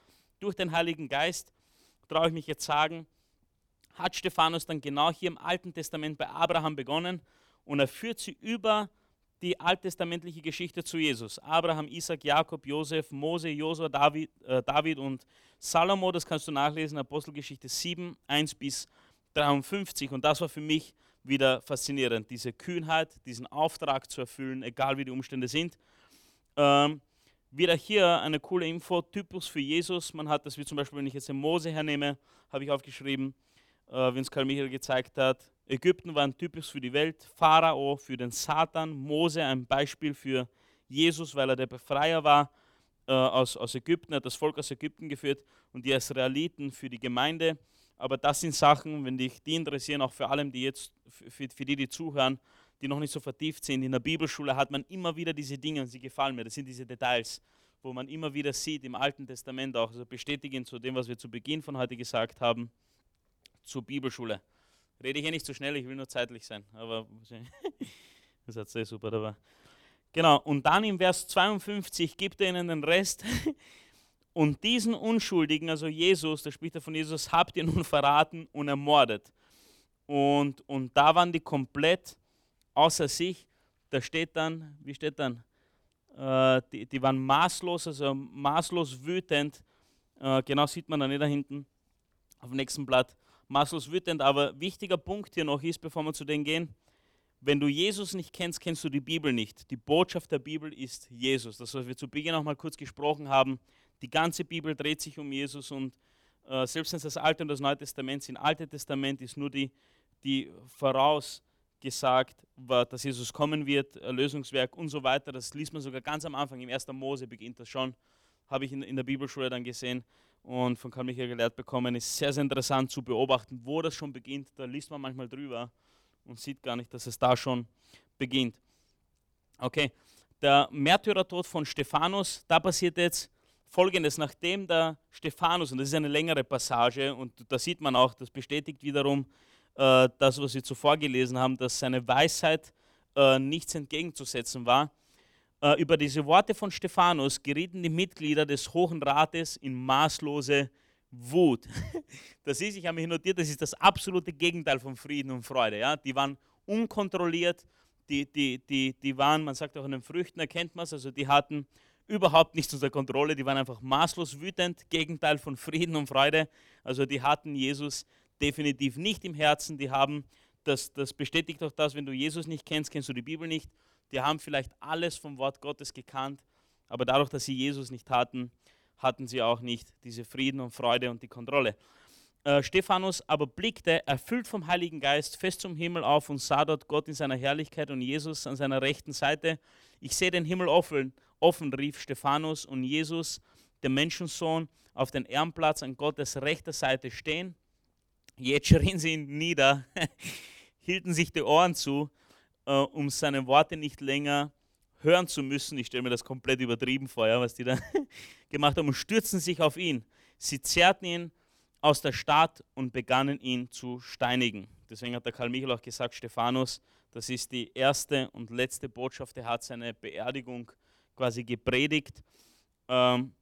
durch den Heiligen Geist, traue ich mich jetzt sagen, hat Stephanus dann genau hier im Alten Testament bei Abraham begonnen und er führt sie über die alttestamentliche Geschichte zu Jesus. Abraham, Isaac, Jakob, Josef, Mose, Josua, David, äh, David und Salomo, das kannst du nachlesen, Apostelgeschichte 7, 1 bis 53. Und das war für mich wieder faszinierend, diese Kühnheit, diesen Auftrag zu erfüllen, egal wie die Umstände sind. Ähm, wieder hier eine coole Info, Typus für Jesus. Man hat das, wie zum Beispiel, wenn ich jetzt den Mose hernehme, habe ich aufgeschrieben, äh, wie uns Karl Michael gezeigt hat. Ägypten war ein Typus für die Welt, Pharao für den Satan, Mose ein Beispiel für Jesus, weil er der Befreier war. äh, aus, aus Ägypten, hat das Volk aus Ägypten geführt und die Israeliten für die Gemeinde. Aber das sind Sachen, wenn dich die interessieren, auch für alle, die jetzt, für, für die, die zuhören, die noch nicht so vertieft sind. In der Bibelschule hat man immer wieder diese Dinge und sie gefallen mir. Das sind diese Details, wo man immer wieder sieht im Alten Testament auch, also bestätigen zu dem, was wir zu Beginn von heute gesagt haben, zur Bibelschule. Rede ich hier nicht zu so schnell, ich will nur zeitlich sein. Aber das hat sehr super dabei. Genau, und dann im Vers 52 gibt er ihnen den Rest. Und diesen Unschuldigen, also Jesus, da spricht er von Jesus, habt ihr nun verraten und ermordet. Und, und da waren die komplett außer sich. Da steht dann, wie steht dann? Äh, die, die waren maßlos, also maßlos wütend. Äh, genau sieht man dann nicht da hinten auf dem nächsten Blatt. Maßlos wütend, aber wichtiger Punkt hier noch ist, bevor wir zu denen gehen, wenn du Jesus nicht kennst, kennst du die Bibel nicht. Die Botschaft der Bibel ist Jesus. Das, was wir zu Beginn auch mal kurz gesprochen haben, die ganze Bibel dreht sich um Jesus und äh, selbst wenn es das Alte und das Neue Testament sind, Alte Testament ist nur die, die vorausgesagt, dass Jesus kommen wird, Erlösungswerk und so weiter. Das liest man sogar ganz am Anfang, im 1. Mose beginnt das schon, habe ich in, in der Bibelschule dann gesehen und von Karl Michael gelehrt bekommen. Ist sehr, sehr interessant zu beobachten, wo das schon beginnt. Da liest man manchmal drüber und sieht gar nicht, dass es da schon beginnt. Okay, der Märtyrertod von Stephanus, da passiert jetzt folgendes: Nachdem der Stephanus, und das ist eine längere Passage, und da sieht man auch, das bestätigt wiederum äh, das, was wir zuvor gelesen haben, dass seine Weisheit äh, nichts entgegenzusetzen war. Äh, über diese Worte von Stephanus gerieten die Mitglieder des Hohen Rates in maßlose Wut. Das ist, ich habe mich notiert, das ist das absolute Gegenteil von Frieden und Freude. Ja? Die waren unkontrolliert, die, die, die, die waren, man sagt auch an den Früchten erkennt man es, also die hatten überhaupt nichts unter Kontrolle, die waren einfach maßlos wütend, Gegenteil von Frieden und Freude. Also die hatten Jesus definitiv nicht im Herzen, die haben, das, das bestätigt auch das, wenn du Jesus nicht kennst, kennst du die Bibel nicht, die haben vielleicht alles vom Wort Gottes gekannt, aber dadurch, dass sie Jesus nicht hatten, hatten sie auch nicht diese Frieden und Freude und die Kontrolle. Äh, Stephanus aber blickte, erfüllt vom Heiligen Geist, fest zum Himmel auf und sah dort Gott in seiner Herrlichkeit und Jesus an seiner rechten Seite. Ich sehe den Himmel offen, offen, rief Stephanus und Jesus, der Menschensohn, auf den Ehrenplatz an Gottes rechter Seite stehen. Jetzt schrien sie ihn nieder, hielten sich die Ohren zu, äh, um seine Worte nicht länger hören zu müssen. Ich stelle mir das komplett übertrieben vor, ja, was die da gemacht haben und stürzten sich auf ihn. Sie zerrten ihn aus der Stadt und begannen ihn zu steinigen. Deswegen hat der Karl Michael auch gesagt, Stephanus, das ist die erste und letzte Botschaft. Er hat seine Beerdigung quasi gepredigt. Ähm,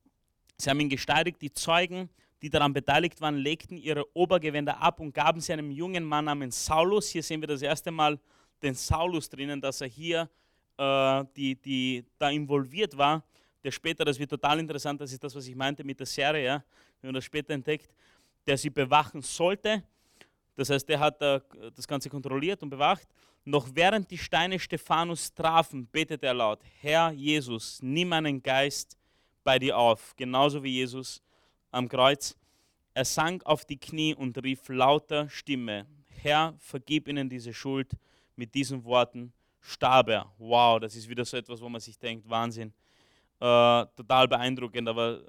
sie haben ihn gesteinigt. Die Zeugen, die daran beteiligt waren, legten ihre Obergewänder ab und gaben sie einem jungen Mann namens Saulus. Hier sehen wir das erste Mal den Saulus drinnen, dass er hier äh, die, die da involviert war, der später, das wird total interessant, das ist das, was ich meinte mit der Serie, ja, wir haben das später entdeckt, der sie bewachen sollte. Das heißt, der hat äh, das Ganze kontrolliert und bewacht. Noch während die Steine Stephanus trafen, betete er laut, Herr Jesus, nimm meinen Geist bei dir auf, genauso wie Jesus am Kreuz. Er sank auf die Knie und rief lauter Stimme, Herr, vergib ihnen diese Schuld. Mit diesen Worten starb er. Wow, das ist wieder so etwas, wo man sich denkt, Wahnsinn. Äh, total beeindruckend, aber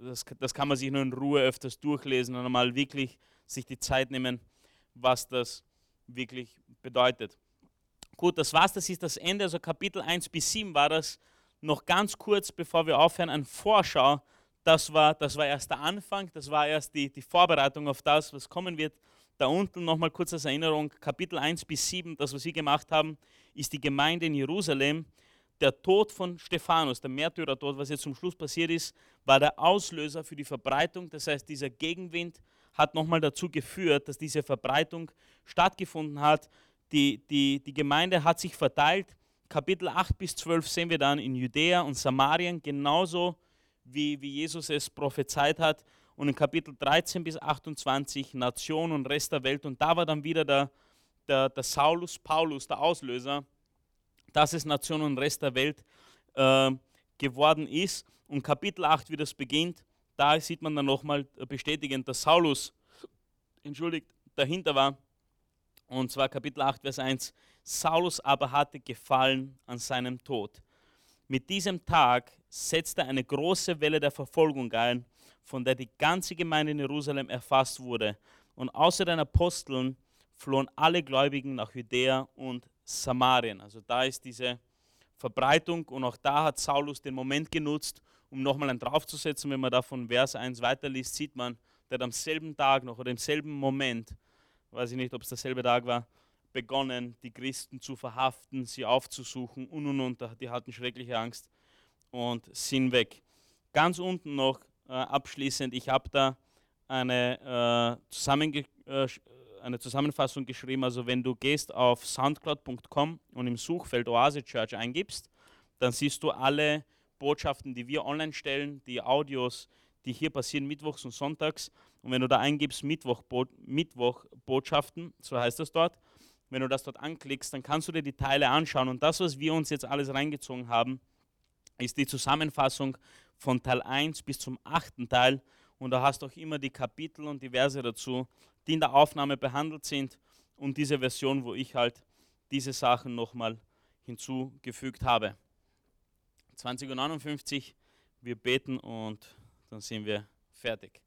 das, das kann man sich nur in Ruhe öfters durchlesen und einmal wirklich sich die Zeit nehmen, was das wirklich bedeutet. Gut, das war's, das ist das Ende, also Kapitel 1 bis 7 war das. Noch ganz kurz, bevor wir aufhören, ein Vorschau. Das war, das war erst der Anfang, das war erst die, die Vorbereitung auf das, was kommen wird. Da unten nochmal kurz als Erinnerung, Kapitel 1 bis 7, das, was Sie gemacht haben, ist die Gemeinde in Jerusalem. Der Tod von Stephanus, der Märtyrertod, was jetzt zum Schluss passiert ist, war der Auslöser für die Verbreitung. Das heißt, dieser Gegenwind hat nochmal dazu geführt, dass diese Verbreitung stattgefunden hat. Die, die, die Gemeinde hat sich verteilt. Kapitel 8 bis 12 sehen wir dann in Judäa und Samarien, genauso wie, wie Jesus es prophezeit hat und in Kapitel 13 bis 28 Nation und Rest der Welt. Und da war dann wieder der, der, der Saulus Paulus, der Auslöser, dass es Nation und Rest der Welt äh, geworden ist. Und Kapitel 8, wie das beginnt, da sieht man dann nochmal bestätigend, dass Saulus, entschuldigt, dahinter war. Und zwar Kapitel 8, Vers 1. Saulus aber hatte Gefallen an seinem Tod. Mit diesem Tag setzte eine große Welle der Verfolgung ein, von der die ganze Gemeinde in Jerusalem erfasst wurde. Und außer den Aposteln flohen alle Gläubigen nach Judäa und Samarien. Also da ist diese Verbreitung und auch da hat Saulus den Moment genutzt, um nochmal einen draufzusetzen. Wenn man da von Vers 1 weiterliest, sieht man, der hat am selben Tag noch oder im selben Moment, weiß ich nicht, ob es derselbe Tag war, begonnen, die Christen zu verhaften, sie aufzusuchen und und und. Die hatten schreckliche Angst und sind weg. Ganz unten noch äh, abschließend, ich habe da eine, äh, zusammenge äh, eine Zusammenfassung geschrieben. Also wenn du gehst auf soundcloud.com und im Suchfeld Oase Church eingibst, dann siehst du alle Botschaften, die wir online stellen, die Audios, die hier passieren, mittwochs und sonntags. Und wenn du da eingibst Mittwoch, Bo Mittwoch Botschaften, so heißt das dort, wenn du das dort anklickst, dann kannst du dir die Teile anschauen. Und das, was wir uns jetzt alles reingezogen haben, ist die Zusammenfassung von Teil 1 bis zum achten Teil. Und da hast du auch immer die Kapitel und die Verse dazu, die in der Aufnahme behandelt sind. Und diese Version, wo ich halt diese Sachen nochmal hinzugefügt habe. 20.59 Uhr, wir beten und dann sind wir fertig.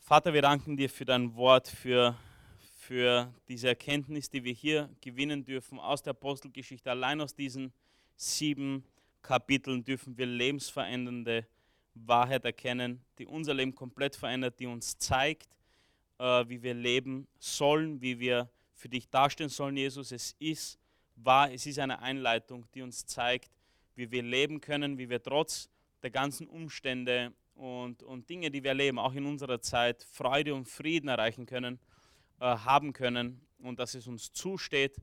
Vater, wir danken dir für dein Wort, für, für diese Erkenntnis, die wir hier gewinnen dürfen aus der Apostelgeschichte. Allein aus diesen sieben Kapiteln dürfen wir lebensverändernde Wahrheit erkennen, die unser Leben komplett verändert, die uns zeigt, äh, wie wir leben sollen, wie wir für dich dastehen sollen, Jesus. Es ist wahr, es ist eine Einleitung, die uns zeigt, wie wir leben können, wie wir trotz der ganzen Umstände und, und Dinge, die wir erleben, auch in unserer Zeit, Freude und Frieden erreichen können, äh, haben können und dass es uns zusteht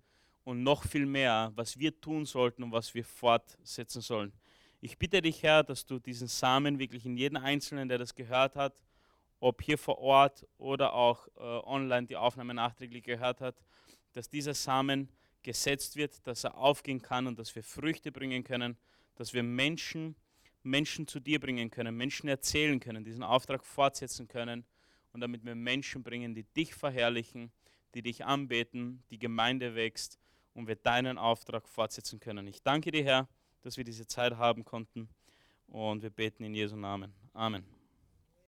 und noch viel mehr, was wir tun sollten und was wir fortsetzen sollen. Ich bitte dich, Herr, dass du diesen Samen wirklich in jeden Einzelnen, der das gehört hat, ob hier vor Ort oder auch äh, online die Aufnahme nachträglich gehört hat, dass dieser Samen gesetzt wird, dass er aufgehen kann und dass wir Früchte bringen können, dass wir Menschen, Menschen zu dir bringen können, Menschen erzählen können, diesen Auftrag fortsetzen können und damit wir Menschen bringen, die dich verherrlichen, die dich anbeten, die Gemeinde wächst und wir deinen Auftrag fortsetzen können. Ich danke dir, Herr, dass wir diese Zeit haben konnten und wir beten in Jesu Namen. Amen.